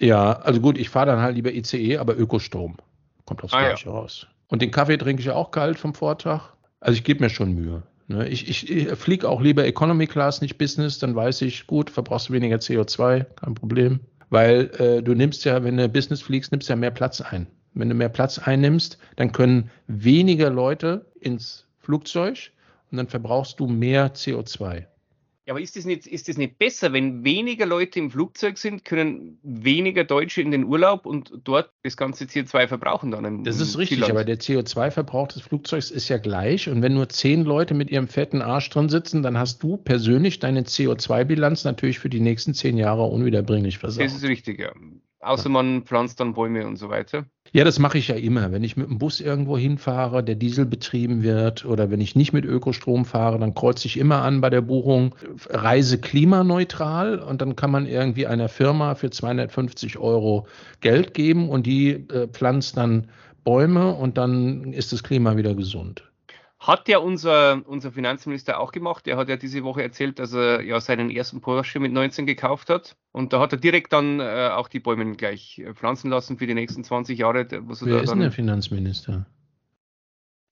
Ja, also gut, ich fahre dann halt lieber ICE, aber Ökostrom. Kommt aufs ah, Gleiche ja. raus. Und den Kaffee trinke ich ja auch kalt vom Vortag. Also ich gebe mir schon Mühe. Ne? Ich, ich, ich fliege auch lieber Economy Class, nicht Business, dann weiß ich, gut, verbrauchst du weniger CO2, kein Problem. Weil äh, du nimmst ja, wenn du Business fliegst, nimmst ja mehr Platz ein. Wenn du mehr Platz einnimmst, dann können weniger Leute ins Flugzeug und dann verbrauchst du mehr CO2. Ja, aber ist das, nicht, ist das nicht besser, wenn weniger Leute im Flugzeug sind, können weniger Deutsche in den Urlaub und dort das ganze CO2 verbrauchen dann? Im, das ist richtig, Zielland. aber der CO2-Verbrauch des Flugzeugs ist ja gleich. Und wenn nur zehn Leute mit ihrem fetten Arsch drin sitzen, dann hast du persönlich deine CO2-Bilanz natürlich für die nächsten zehn Jahre unwiederbringlich versagt. Das ist richtig, ja. Außer man pflanzt dann Bäume und so weiter. Ja, das mache ich ja immer. Wenn ich mit dem Bus irgendwo hinfahre, der Diesel betrieben wird, oder wenn ich nicht mit Ökostrom fahre, dann kreuze ich immer an bei der Buchung Reise klimaneutral und dann kann man irgendwie einer Firma für 250 Euro Geld geben und die äh, pflanzt dann Bäume und dann ist das Klima wieder gesund. Hat ja unser, unser Finanzminister auch gemacht. Der hat ja diese Woche erzählt, dass er ja seinen ersten Porsche mit 19 gekauft hat. Und da hat er direkt dann äh, auch die Bäume gleich äh, pflanzen lassen für die nächsten 20 Jahre. Was Wer ist denn der Finanzminister?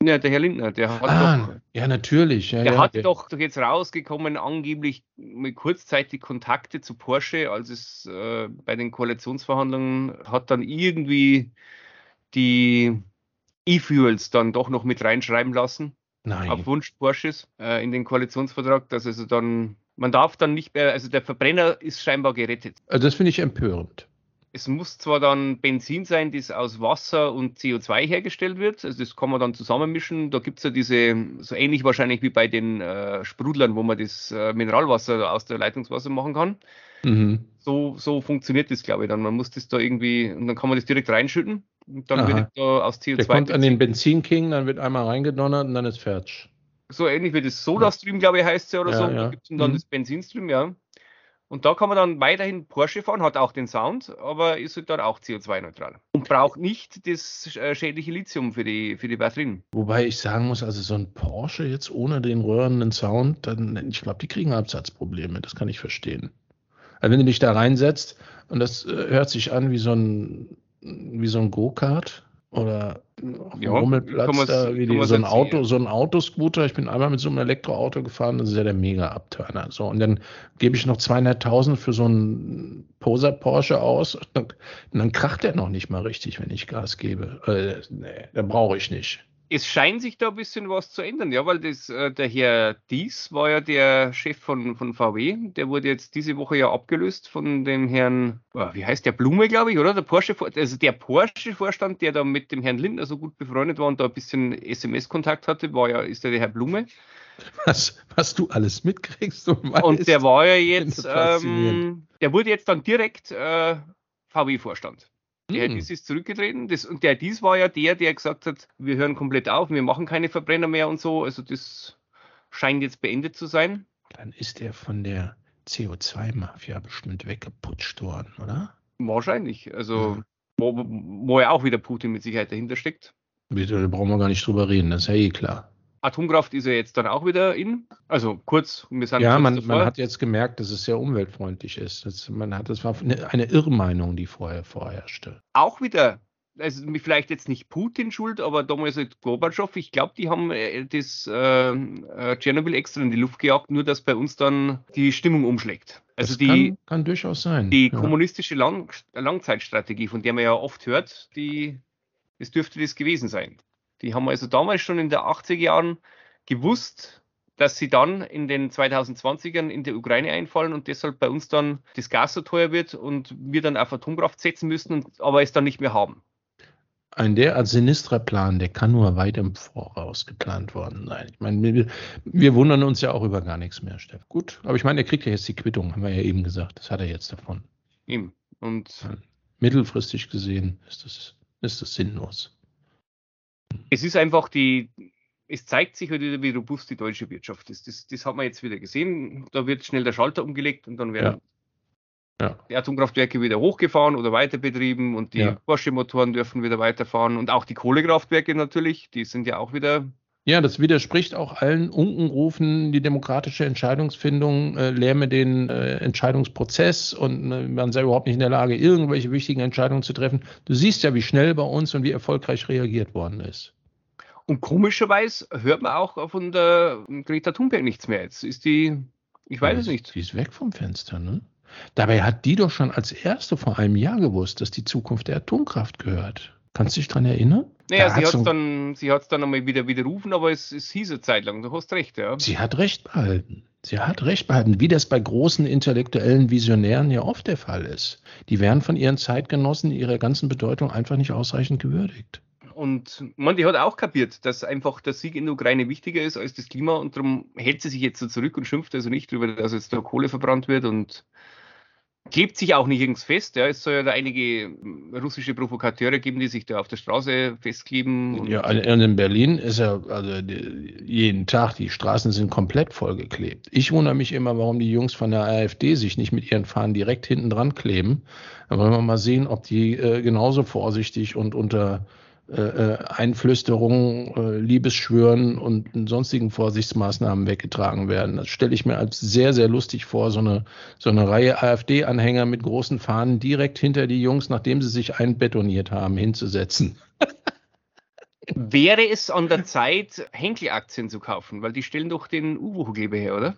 Ja, der Herr Lindner, der hat ah, doch, ja, natürlich. Ja, der ja, hat der, doch jetzt rausgekommen, angeblich mit kurzzeitig Kontakte zu Porsche, als es äh, bei den Koalitionsverhandlungen hat dann irgendwie die E-Fuels dann doch noch mit reinschreiben lassen. Nein. auf Wunsch Porsches äh, in den Koalitionsvertrag, dass also dann, man darf dann nicht mehr, also der Verbrenner ist scheinbar gerettet. Also das finde ich empörend. Es muss zwar dann Benzin sein, das aus Wasser und CO2 hergestellt wird, also das kann man dann zusammenmischen. Da gibt es ja diese, so ähnlich wahrscheinlich wie bei den äh, Sprudlern, wo man das äh, Mineralwasser aus der Leitungswasser machen kann. Mhm. So, so funktioniert das, glaube ich, dann. Man muss das da irgendwie, und dann kann man das direkt reinschütten und dann Aha. wird da aus CO2. Der kommt an den Benzinking, dann wird einmal reingedonnert und dann ist fertig. So ähnlich wie das Soda-Stream, glaube ich, heißt es ja oder ja, so. Ja. Da gibt es dann mhm. das Benzinstream, ja. Und da kann man dann weiterhin Porsche fahren, hat auch den Sound, aber ist halt dann auch CO2-neutral. Und braucht nicht das äh, schädliche Lithium für die, für die Batterien. Wobei ich sagen muss, also so ein Porsche jetzt ohne den röhrenden Sound, dann, ich glaube, die kriegen Absatzprobleme, das kann ich verstehen. Also wenn du dich da reinsetzt und das äh, hört sich an wie so ein wie so ein Go-Kart oder ja, Rummelplatz da, wie die, so ein Auto, so ein Autoscooter. Ich bin einmal mit so einem Elektroauto gefahren, das ist ja der Mega-Abturner. So, und dann gebe ich noch 200.000 für so einen Poser Porsche aus und dann, und dann kracht der noch nicht mal richtig, wenn ich Gas gebe. Äh, nee, da brauche ich nicht es scheint sich da ein bisschen was zu ändern, ja, weil das, äh, der Herr Dies war ja der Chef von, von VW, der wurde jetzt diese Woche ja abgelöst von dem Herrn, oh, wie heißt der, Blume, glaube ich, oder? Der Porsche, also der Porsche-Vorstand, der da mit dem Herrn Lindner so gut befreundet war und da ein bisschen SMS-Kontakt hatte, war ja, ist der, der Herr Blume. Was, was du alles mitkriegst und weißt. Und der war ja [LAUGHS] jetzt, ähm, der wurde jetzt dann direkt äh, VW-Vorstand. Der hm. Dies ist zurückgetreten. Das, und der Dies war ja der, der gesagt hat, wir hören komplett auf, wir machen keine Verbrenner mehr und so. Also das scheint jetzt beendet zu sein. Dann ist er von der CO2-Mafia bestimmt weggeputscht worden, oder? Wahrscheinlich. Also, ja. wo, wo ja auch wieder Putin mit Sicherheit dahinter steckt. Bitte, da brauchen wir gar nicht drüber reden, das ist ja eh klar. Atomkraft ist ja jetzt dann auch wieder in. Also kurz, wir sind Ja, man, man, hat jetzt gemerkt, dass es sehr umweltfreundlich ist. Das, man hat, das war eine, eine Irrmeinung, die vorher vorherrschte. Auch wieder also vielleicht jetzt nicht Putin schuld, aber damals halt Gorbatschow, ich glaube, die haben äh, das äh, äh, Tschernobyl extra in die Luft gejagt, nur dass bei uns dann die Stimmung umschlägt. Also das die, kann, kann, durchaus sein. Die ja. kommunistische Lang Langzeitstrategie, von der man ja oft hört, die, das dürfte das gewesen sein. Die haben also damals schon in den 80er Jahren gewusst, dass sie dann in den 2020ern in der Ukraine einfallen und deshalb bei uns dann das Gas so teuer wird und wir dann auf Atomkraft setzen müssen, und, aber es dann nicht mehr haben. Ein derart sinistrer Plan, der kann nur weit im Voraus geplant worden sein. Ich meine, wir, wir wundern uns ja auch über gar nichts mehr, Steff. Gut, aber ich meine, er kriegt ja jetzt die Quittung, haben wir ja eben gesagt. Das hat er jetzt davon. Eben. Und ja, mittelfristig gesehen ist das, ist das sinnlos. Es ist einfach die, es zeigt sich halt wieder, wie robust die deutsche Wirtschaft ist. Das, das hat man jetzt wieder gesehen. Da wird schnell der Schalter umgelegt und dann werden ja. Ja. die Atomkraftwerke wieder hochgefahren oder weiter betrieben und die ja. Porsche-Motoren dürfen wieder weiterfahren und auch die Kohlekraftwerke natürlich, die sind ja auch wieder. Ja, das widerspricht auch allen Unkenrufen, die demokratische Entscheidungsfindung äh, lähme den äh, Entscheidungsprozess und äh, man sei überhaupt nicht in der Lage, irgendwelche wichtigen Entscheidungen zu treffen. Du siehst ja, wie schnell bei uns und wie erfolgreich reagiert worden ist. Und komischerweise hört man auch von der Greta Thunberg nichts mehr. Jetzt ist die, ich weiß ja, es nicht. Die ist weg vom Fenster, ne? Dabei hat die doch schon als erste vor einem Jahr gewusst, dass die Zukunft der Atomkraft gehört. Kannst du dich daran erinnern? Naja, da sie hat es dann, sie hat's dann einmal wieder widerrufen, aber es, es hieß eine Zeit lang. Du hast recht, ja. Sie hat recht behalten. Sie hat recht behalten, wie das bei großen intellektuellen Visionären ja oft der Fall ist. Die werden von ihren Zeitgenossen ihrer ganzen Bedeutung einfach nicht ausreichend gewürdigt. Und man, die hat auch kapiert, dass einfach der Sieg in der Ukraine wichtiger ist als das Klima und darum hält sie sich jetzt so zurück und schimpft also nicht darüber, dass jetzt da Kohle verbrannt wird und klebt sich auch nicht nirgends fest. Ja. Es soll ja da einige russische Provokateure geben, die sich da auf der Straße festkleben. ja, und in Berlin ist ja also jeden Tag, die Straßen sind komplett vollgeklebt. Ich wundere mich immer, warum die Jungs von der AfD sich nicht mit ihren Fahnen direkt hinten dran kleben. Da wollen wir mal sehen, ob die äh, genauso vorsichtig und unter äh, äh, Einflüsterungen, äh, Liebesschwören und sonstigen Vorsichtsmaßnahmen weggetragen werden. Das stelle ich mir als sehr, sehr lustig vor, so eine, so eine Reihe AfD-Anhänger mit großen Fahnen direkt hinter die Jungs, nachdem sie sich einbetoniert haben, hinzusetzen. [LAUGHS] Wäre es an der Zeit, Henkel-Aktien zu kaufen? Weil die stellen doch den Uwe-Kleber her, oder?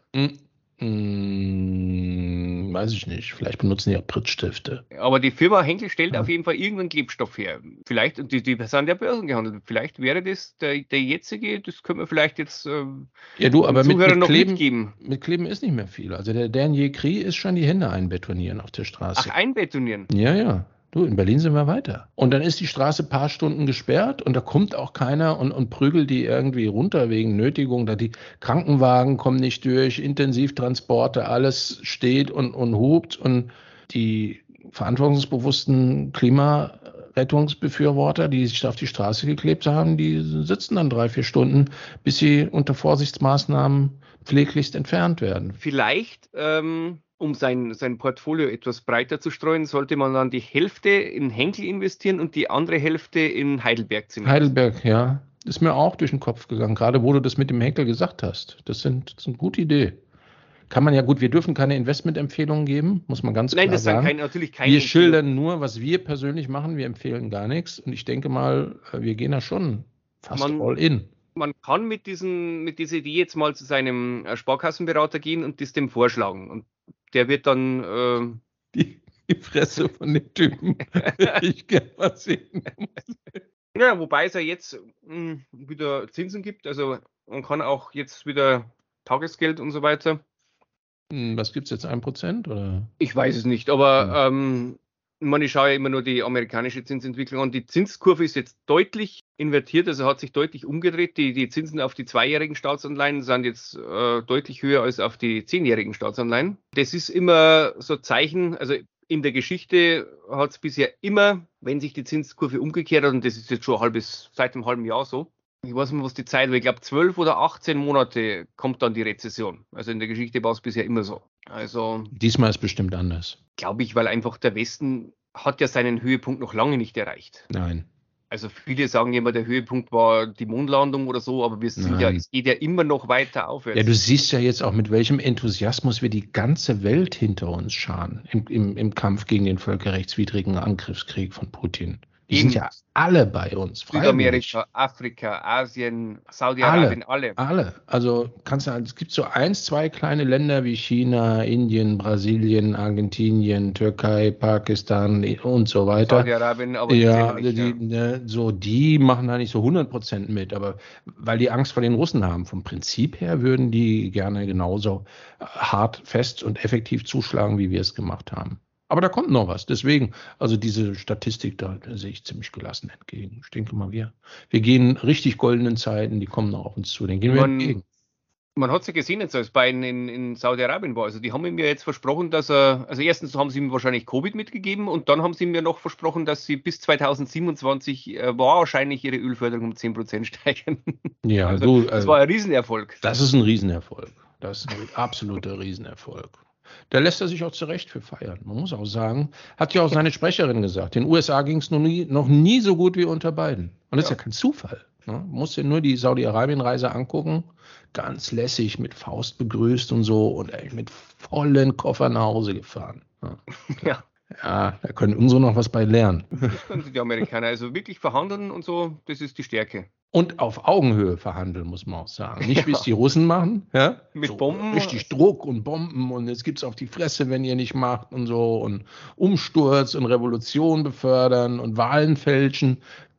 Hm, weiß ich nicht. Vielleicht benutzen die auch Pritzstifte. Aber die Firma Henkel stellt ja. auf jeden Fall irgendeinen Klebstoff her. Vielleicht, die, die sind ja Börsen gehandelt. Vielleicht wäre das der, der jetzige, das können wir vielleicht jetzt äh, ja, du, aber mit, mit, Kleben, mitgeben. Mit Kleben ist nicht mehr viel. Also der Dernier Cri ist schon die Hände einbetonieren auf der Straße. Ach, einbetonieren? Ja, ja. Du, in Berlin sind wir weiter. Und dann ist die Straße ein paar Stunden gesperrt und da kommt auch keiner und, und prügelt die irgendwie runter wegen Nötigung. Da die Krankenwagen kommen nicht durch, Intensivtransporte, alles steht und, und hupt und die verantwortungsbewussten Klimarettungsbefürworter, die sich auf die Straße geklebt haben, die sitzen dann drei, vier Stunden, bis sie unter Vorsichtsmaßnahmen pfleglichst entfernt werden. Vielleicht ähm, um sein, sein Portfolio etwas breiter zu streuen, sollte man dann die Hälfte in Henkel investieren und die andere Hälfte in Heidelberg ziehen. Heidelberg, ja. Ist mir auch durch den Kopf gegangen, gerade wo du das mit dem Henkel gesagt hast. Das, sind, das ist eine gute Idee. Kann man ja gut, wir dürfen keine Investmentempfehlungen geben, muss man ganz Nein, klar sagen. Nein, das sind natürlich keine. Wir schildern nur, was wir persönlich machen, wir empfehlen gar nichts. Und ich denke mal, wir gehen da schon fast man, all in. Man kann mit, diesen, mit dieser Idee jetzt mal zu seinem äh, Sparkassenberater gehen und das dem vorschlagen. Und der wird dann. Äh, [LAUGHS] die, die, Fresse von dem Typen. [LAUGHS] ich gerne mal sehen. Ja, wobei es ja jetzt mh, hm, wieder Zinsen gibt. Also man kann auch jetzt wieder Tagesgeld und so weiter. Hm, was gibt es jetzt, ein Prozent? Ich weiß es nicht, aber hm. ähm, man, ich schaue ja immer nur die amerikanische Zinsentwicklung an. Die Zinskurve ist jetzt deutlich invertiert, also hat sich deutlich umgedreht. Die, die Zinsen auf die zweijährigen Staatsanleihen sind jetzt äh, deutlich höher als auf die zehnjährigen Staatsanleihen. Das ist immer so Zeichen, also in der Geschichte hat es bisher immer, wenn sich die Zinskurve umgekehrt hat, und das ist jetzt schon halbes, seit einem halben Jahr so, ich weiß nicht, was die Zeit war, ich glaube zwölf oder 18 Monate kommt dann die Rezession. Also in der Geschichte war es bisher immer so. Also diesmal ist bestimmt anders. Glaube ich, weil einfach der Westen hat ja seinen Höhepunkt noch lange nicht erreicht. Nein. Also viele sagen immer, der Höhepunkt war die Mondlandung oder so, aber wir sind ja, es geht ja immer noch weiter aufwärts. Ja, du siehst ja jetzt auch, mit welchem Enthusiasmus wir die ganze Welt hinter uns scharen im, im, im Kampf gegen den völkerrechtswidrigen Angriffskrieg von Putin. Die sind ja alle bei uns. Südamerika, Afrika, Asien, Saudi-Arabien, alle, alle. Alle. Also kannst du, es gibt so eins, zwei kleine Länder wie China, Indien, Brasilien, Argentinien, Türkei, Pakistan und so weiter. Saudi-Arabien, aber ja, die, die, ne, so die machen da nicht so 100 Prozent mit, aber weil die Angst vor den Russen haben. Vom Prinzip her würden die gerne genauso hart, fest und effektiv zuschlagen, wie wir es gemacht haben. Aber da kommt noch was. Deswegen, also diese Statistik, da, da sehe ich ziemlich gelassen entgegen. Ich denke mal, wir, wir gehen richtig goldenen Zeiten, die kommen noch auf uns zu. Den gehen wir man, entgegen. Man hat es ja gesehen, jetzt als Biden in, in Saudi-Arabien war. Also die haben ihm ja jetzt versprochen, dass er, also erstens haben sie ihm wahrscheinlich Covid mitgegeben und dann haben sie ihm ja noch versprochen, dass sie bis 2027 äh, wahrscheinlich ihre Ölförderung um 10% [LAUGHS] steigern. Ja, also, du, das war ein Riesenerfolg. Das ist ein Riesenerfolg. Das ist ein absoluter Riesenerfolg. Da lässt er sich auch zurecht für feiern. Man muss auch sagen, hat ja auch seine Sprecherin gesagt, den USA ging es noch nie, noch nie so gut wie unter beiden. Und das ja. ist ja kein Zufall. Ne? Man muss dir nur die Saudi-Arabien-Reise angucken. Ganz lässig mit Faust begrüßt und so und ey, mit vollen Koffern nach Hause gefahren. Ne? Ja. Ja, da können unsere noch was bei lernen. Das können die Amerikaner. Also wirklich verhandeln und so, das ist die Stärke. Und auf Augenhöhe verhandeln, muss man auch sagen. Nicht, wie es die Russen machen. Ja? Mit so Bomben. Richtig Druck und Bomben und jetzt gibt es auf die Fresse, wenn ihr nicht macht und so. Und Umsturz und Revolution befördern und Wahlen fälschen.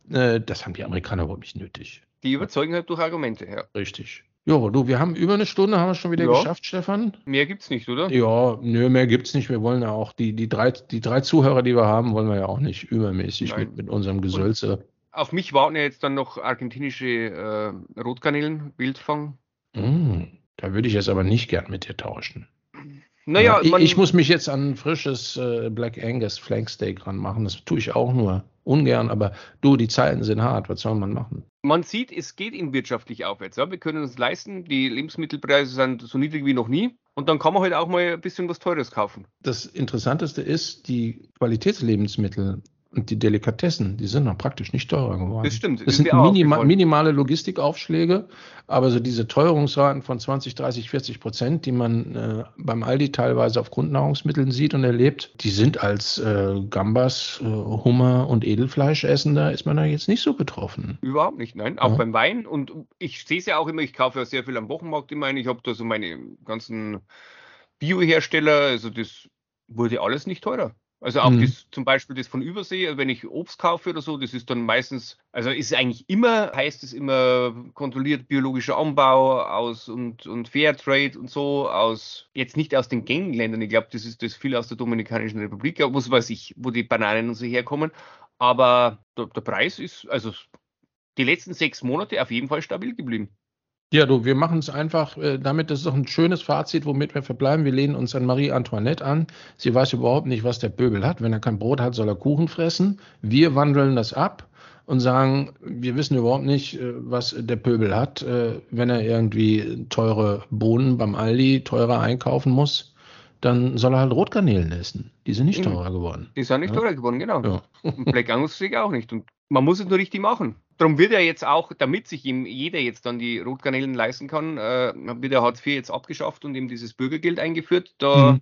Äh, das haben die Amerikaner überhaupt nicht nötig. Die überzeugen halt durch Argumente, ja. Richtig. Jo, du, wir haben über eine Stunde, haben wir schon wieder ja. geschafft, Stefan. Mehr gibt's nicht, oder? Ja, nö, mehr gibt's nicht. Wir wollen ja auch die, die, drei, die drei Zuhörer, die wir haben, wollen wir ja auch nicht übermäßig mit, mit unserem Gesölze. Und auf mich warten ja jetzt dann noch argentinische äh, Rotkanälen, Wildfang. Mm, da würde ich jetzt aber nicht gern mit dir tauschen. Naja, ja, ich, ich, muss mich jetzt an ein frisches äh, Black Angus Flanksteak ranmachen. Das tue ich auch nur ungern, aber du, die Zeiten sind hart. Was soll man machen? Man sieht, es geht ihm wirtschaftlich aufwärts. Ja? Wir können uns leisten, die Lebensmittelpreise sind so niedrig wie noch nie. Und dann kann man halt auch mal ein bisschen was Teures kaufen. Das Interessanteste ist, die Qualitätslebensmittel und die Delikatessen, die sind noch praktisch nicht teurer geworden. Das stimmt. Das sind minima minimale Logistikaufschläge, aber so diese Teuerungsraten von 20, 30, 40 Prozent, die man äh, beim Aldi teilweise auf Grundnahrungsmitteln sieht und erlebt, die sind als äh, Gambas, äh, Hummer und Edelfleischessender, ist man da jetzt nicht so betroffen. Überhaupt nicht, nein. Auch ja. beim Wein. Und ich sehe es ja auch immer, ich kaufe ja sehr viel am Wochenmarkt immer Ich habe da so meine ganzen Biohersteller, also das wurde alles nicht teurer. Also auch mhm. das, zum Beispiel das von Übersee, also wenn ich Obst kaufe oder so, das ist dann meistens, also ist eigentlich immer, heißt es immer kontrolliert biologischer Anbau aus und, und Fairtrade und so, aus, jetzt nicht aus den Gängenländern, ich glaube, das ist das viel aus der Dominikanischen Republik, was weiß ich, wo die Bananen und so herkommen, aber der, der Preis ist, also die letzten sechs Monate auf jeden Fall stabil geblieben. Ja, du, wir machen es einfach äh, damit, das ist doch ein schönes Fazit, womit wir verbleiben. Wir lehnen uns an Marie Antoinette an. Sie weiß überhaupt nicht, was der Pöbel hat. Wenn er kein Brot hat, soll er Kuchen fressen. Wir wandeln das ab und sagen, wir wissen überhaupt nicht, äh, was der Pöbel hat, äh, wenn er irgendwie teure Bohnen beim Aldi teurer einkaufen muss dann soll er halt Rotgarnelen essen. Die sind nicht teurer geworden. Die sind nicht ja? teurer geworden, genau. Ja. Und Black Angus auch nicht. Und man muss es nur richtig machen. Darum wird er jetzt auch, damit sich ihm jeder jetzt dann die Rotgarnelen leisten kann, äh, wird der Hartz IV jetzt abgeschafft und eben dieses Bürgergeld eingeführt. Da mhm.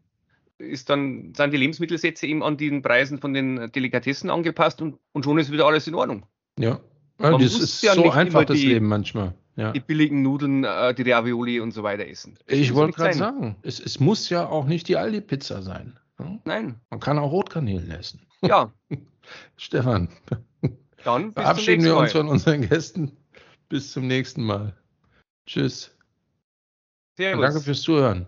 ist dann, sind die Lebensmittelsätze eben an den Preisen von den Delikatessen angepasst und, und schon ist wieder alles in Ordnung. Ja, ja das ist ja so einfach das Leben manchmal. Ja. Die billigen Nudeln, äh, die Ravioli und so weiter essen. Das ich wollte gerade sagen, es, es, muss ja auch nicht die Aldi-Pizza sein. Hm? Nein. Man kann auch Rotgarnelen essen. Ja. [LAUGHS] Stefan, dann verabschieden wir uns von unseren Gästen. Bis zum nächsten Mal. Tschüss. Servus. Danke fürs Zuhören.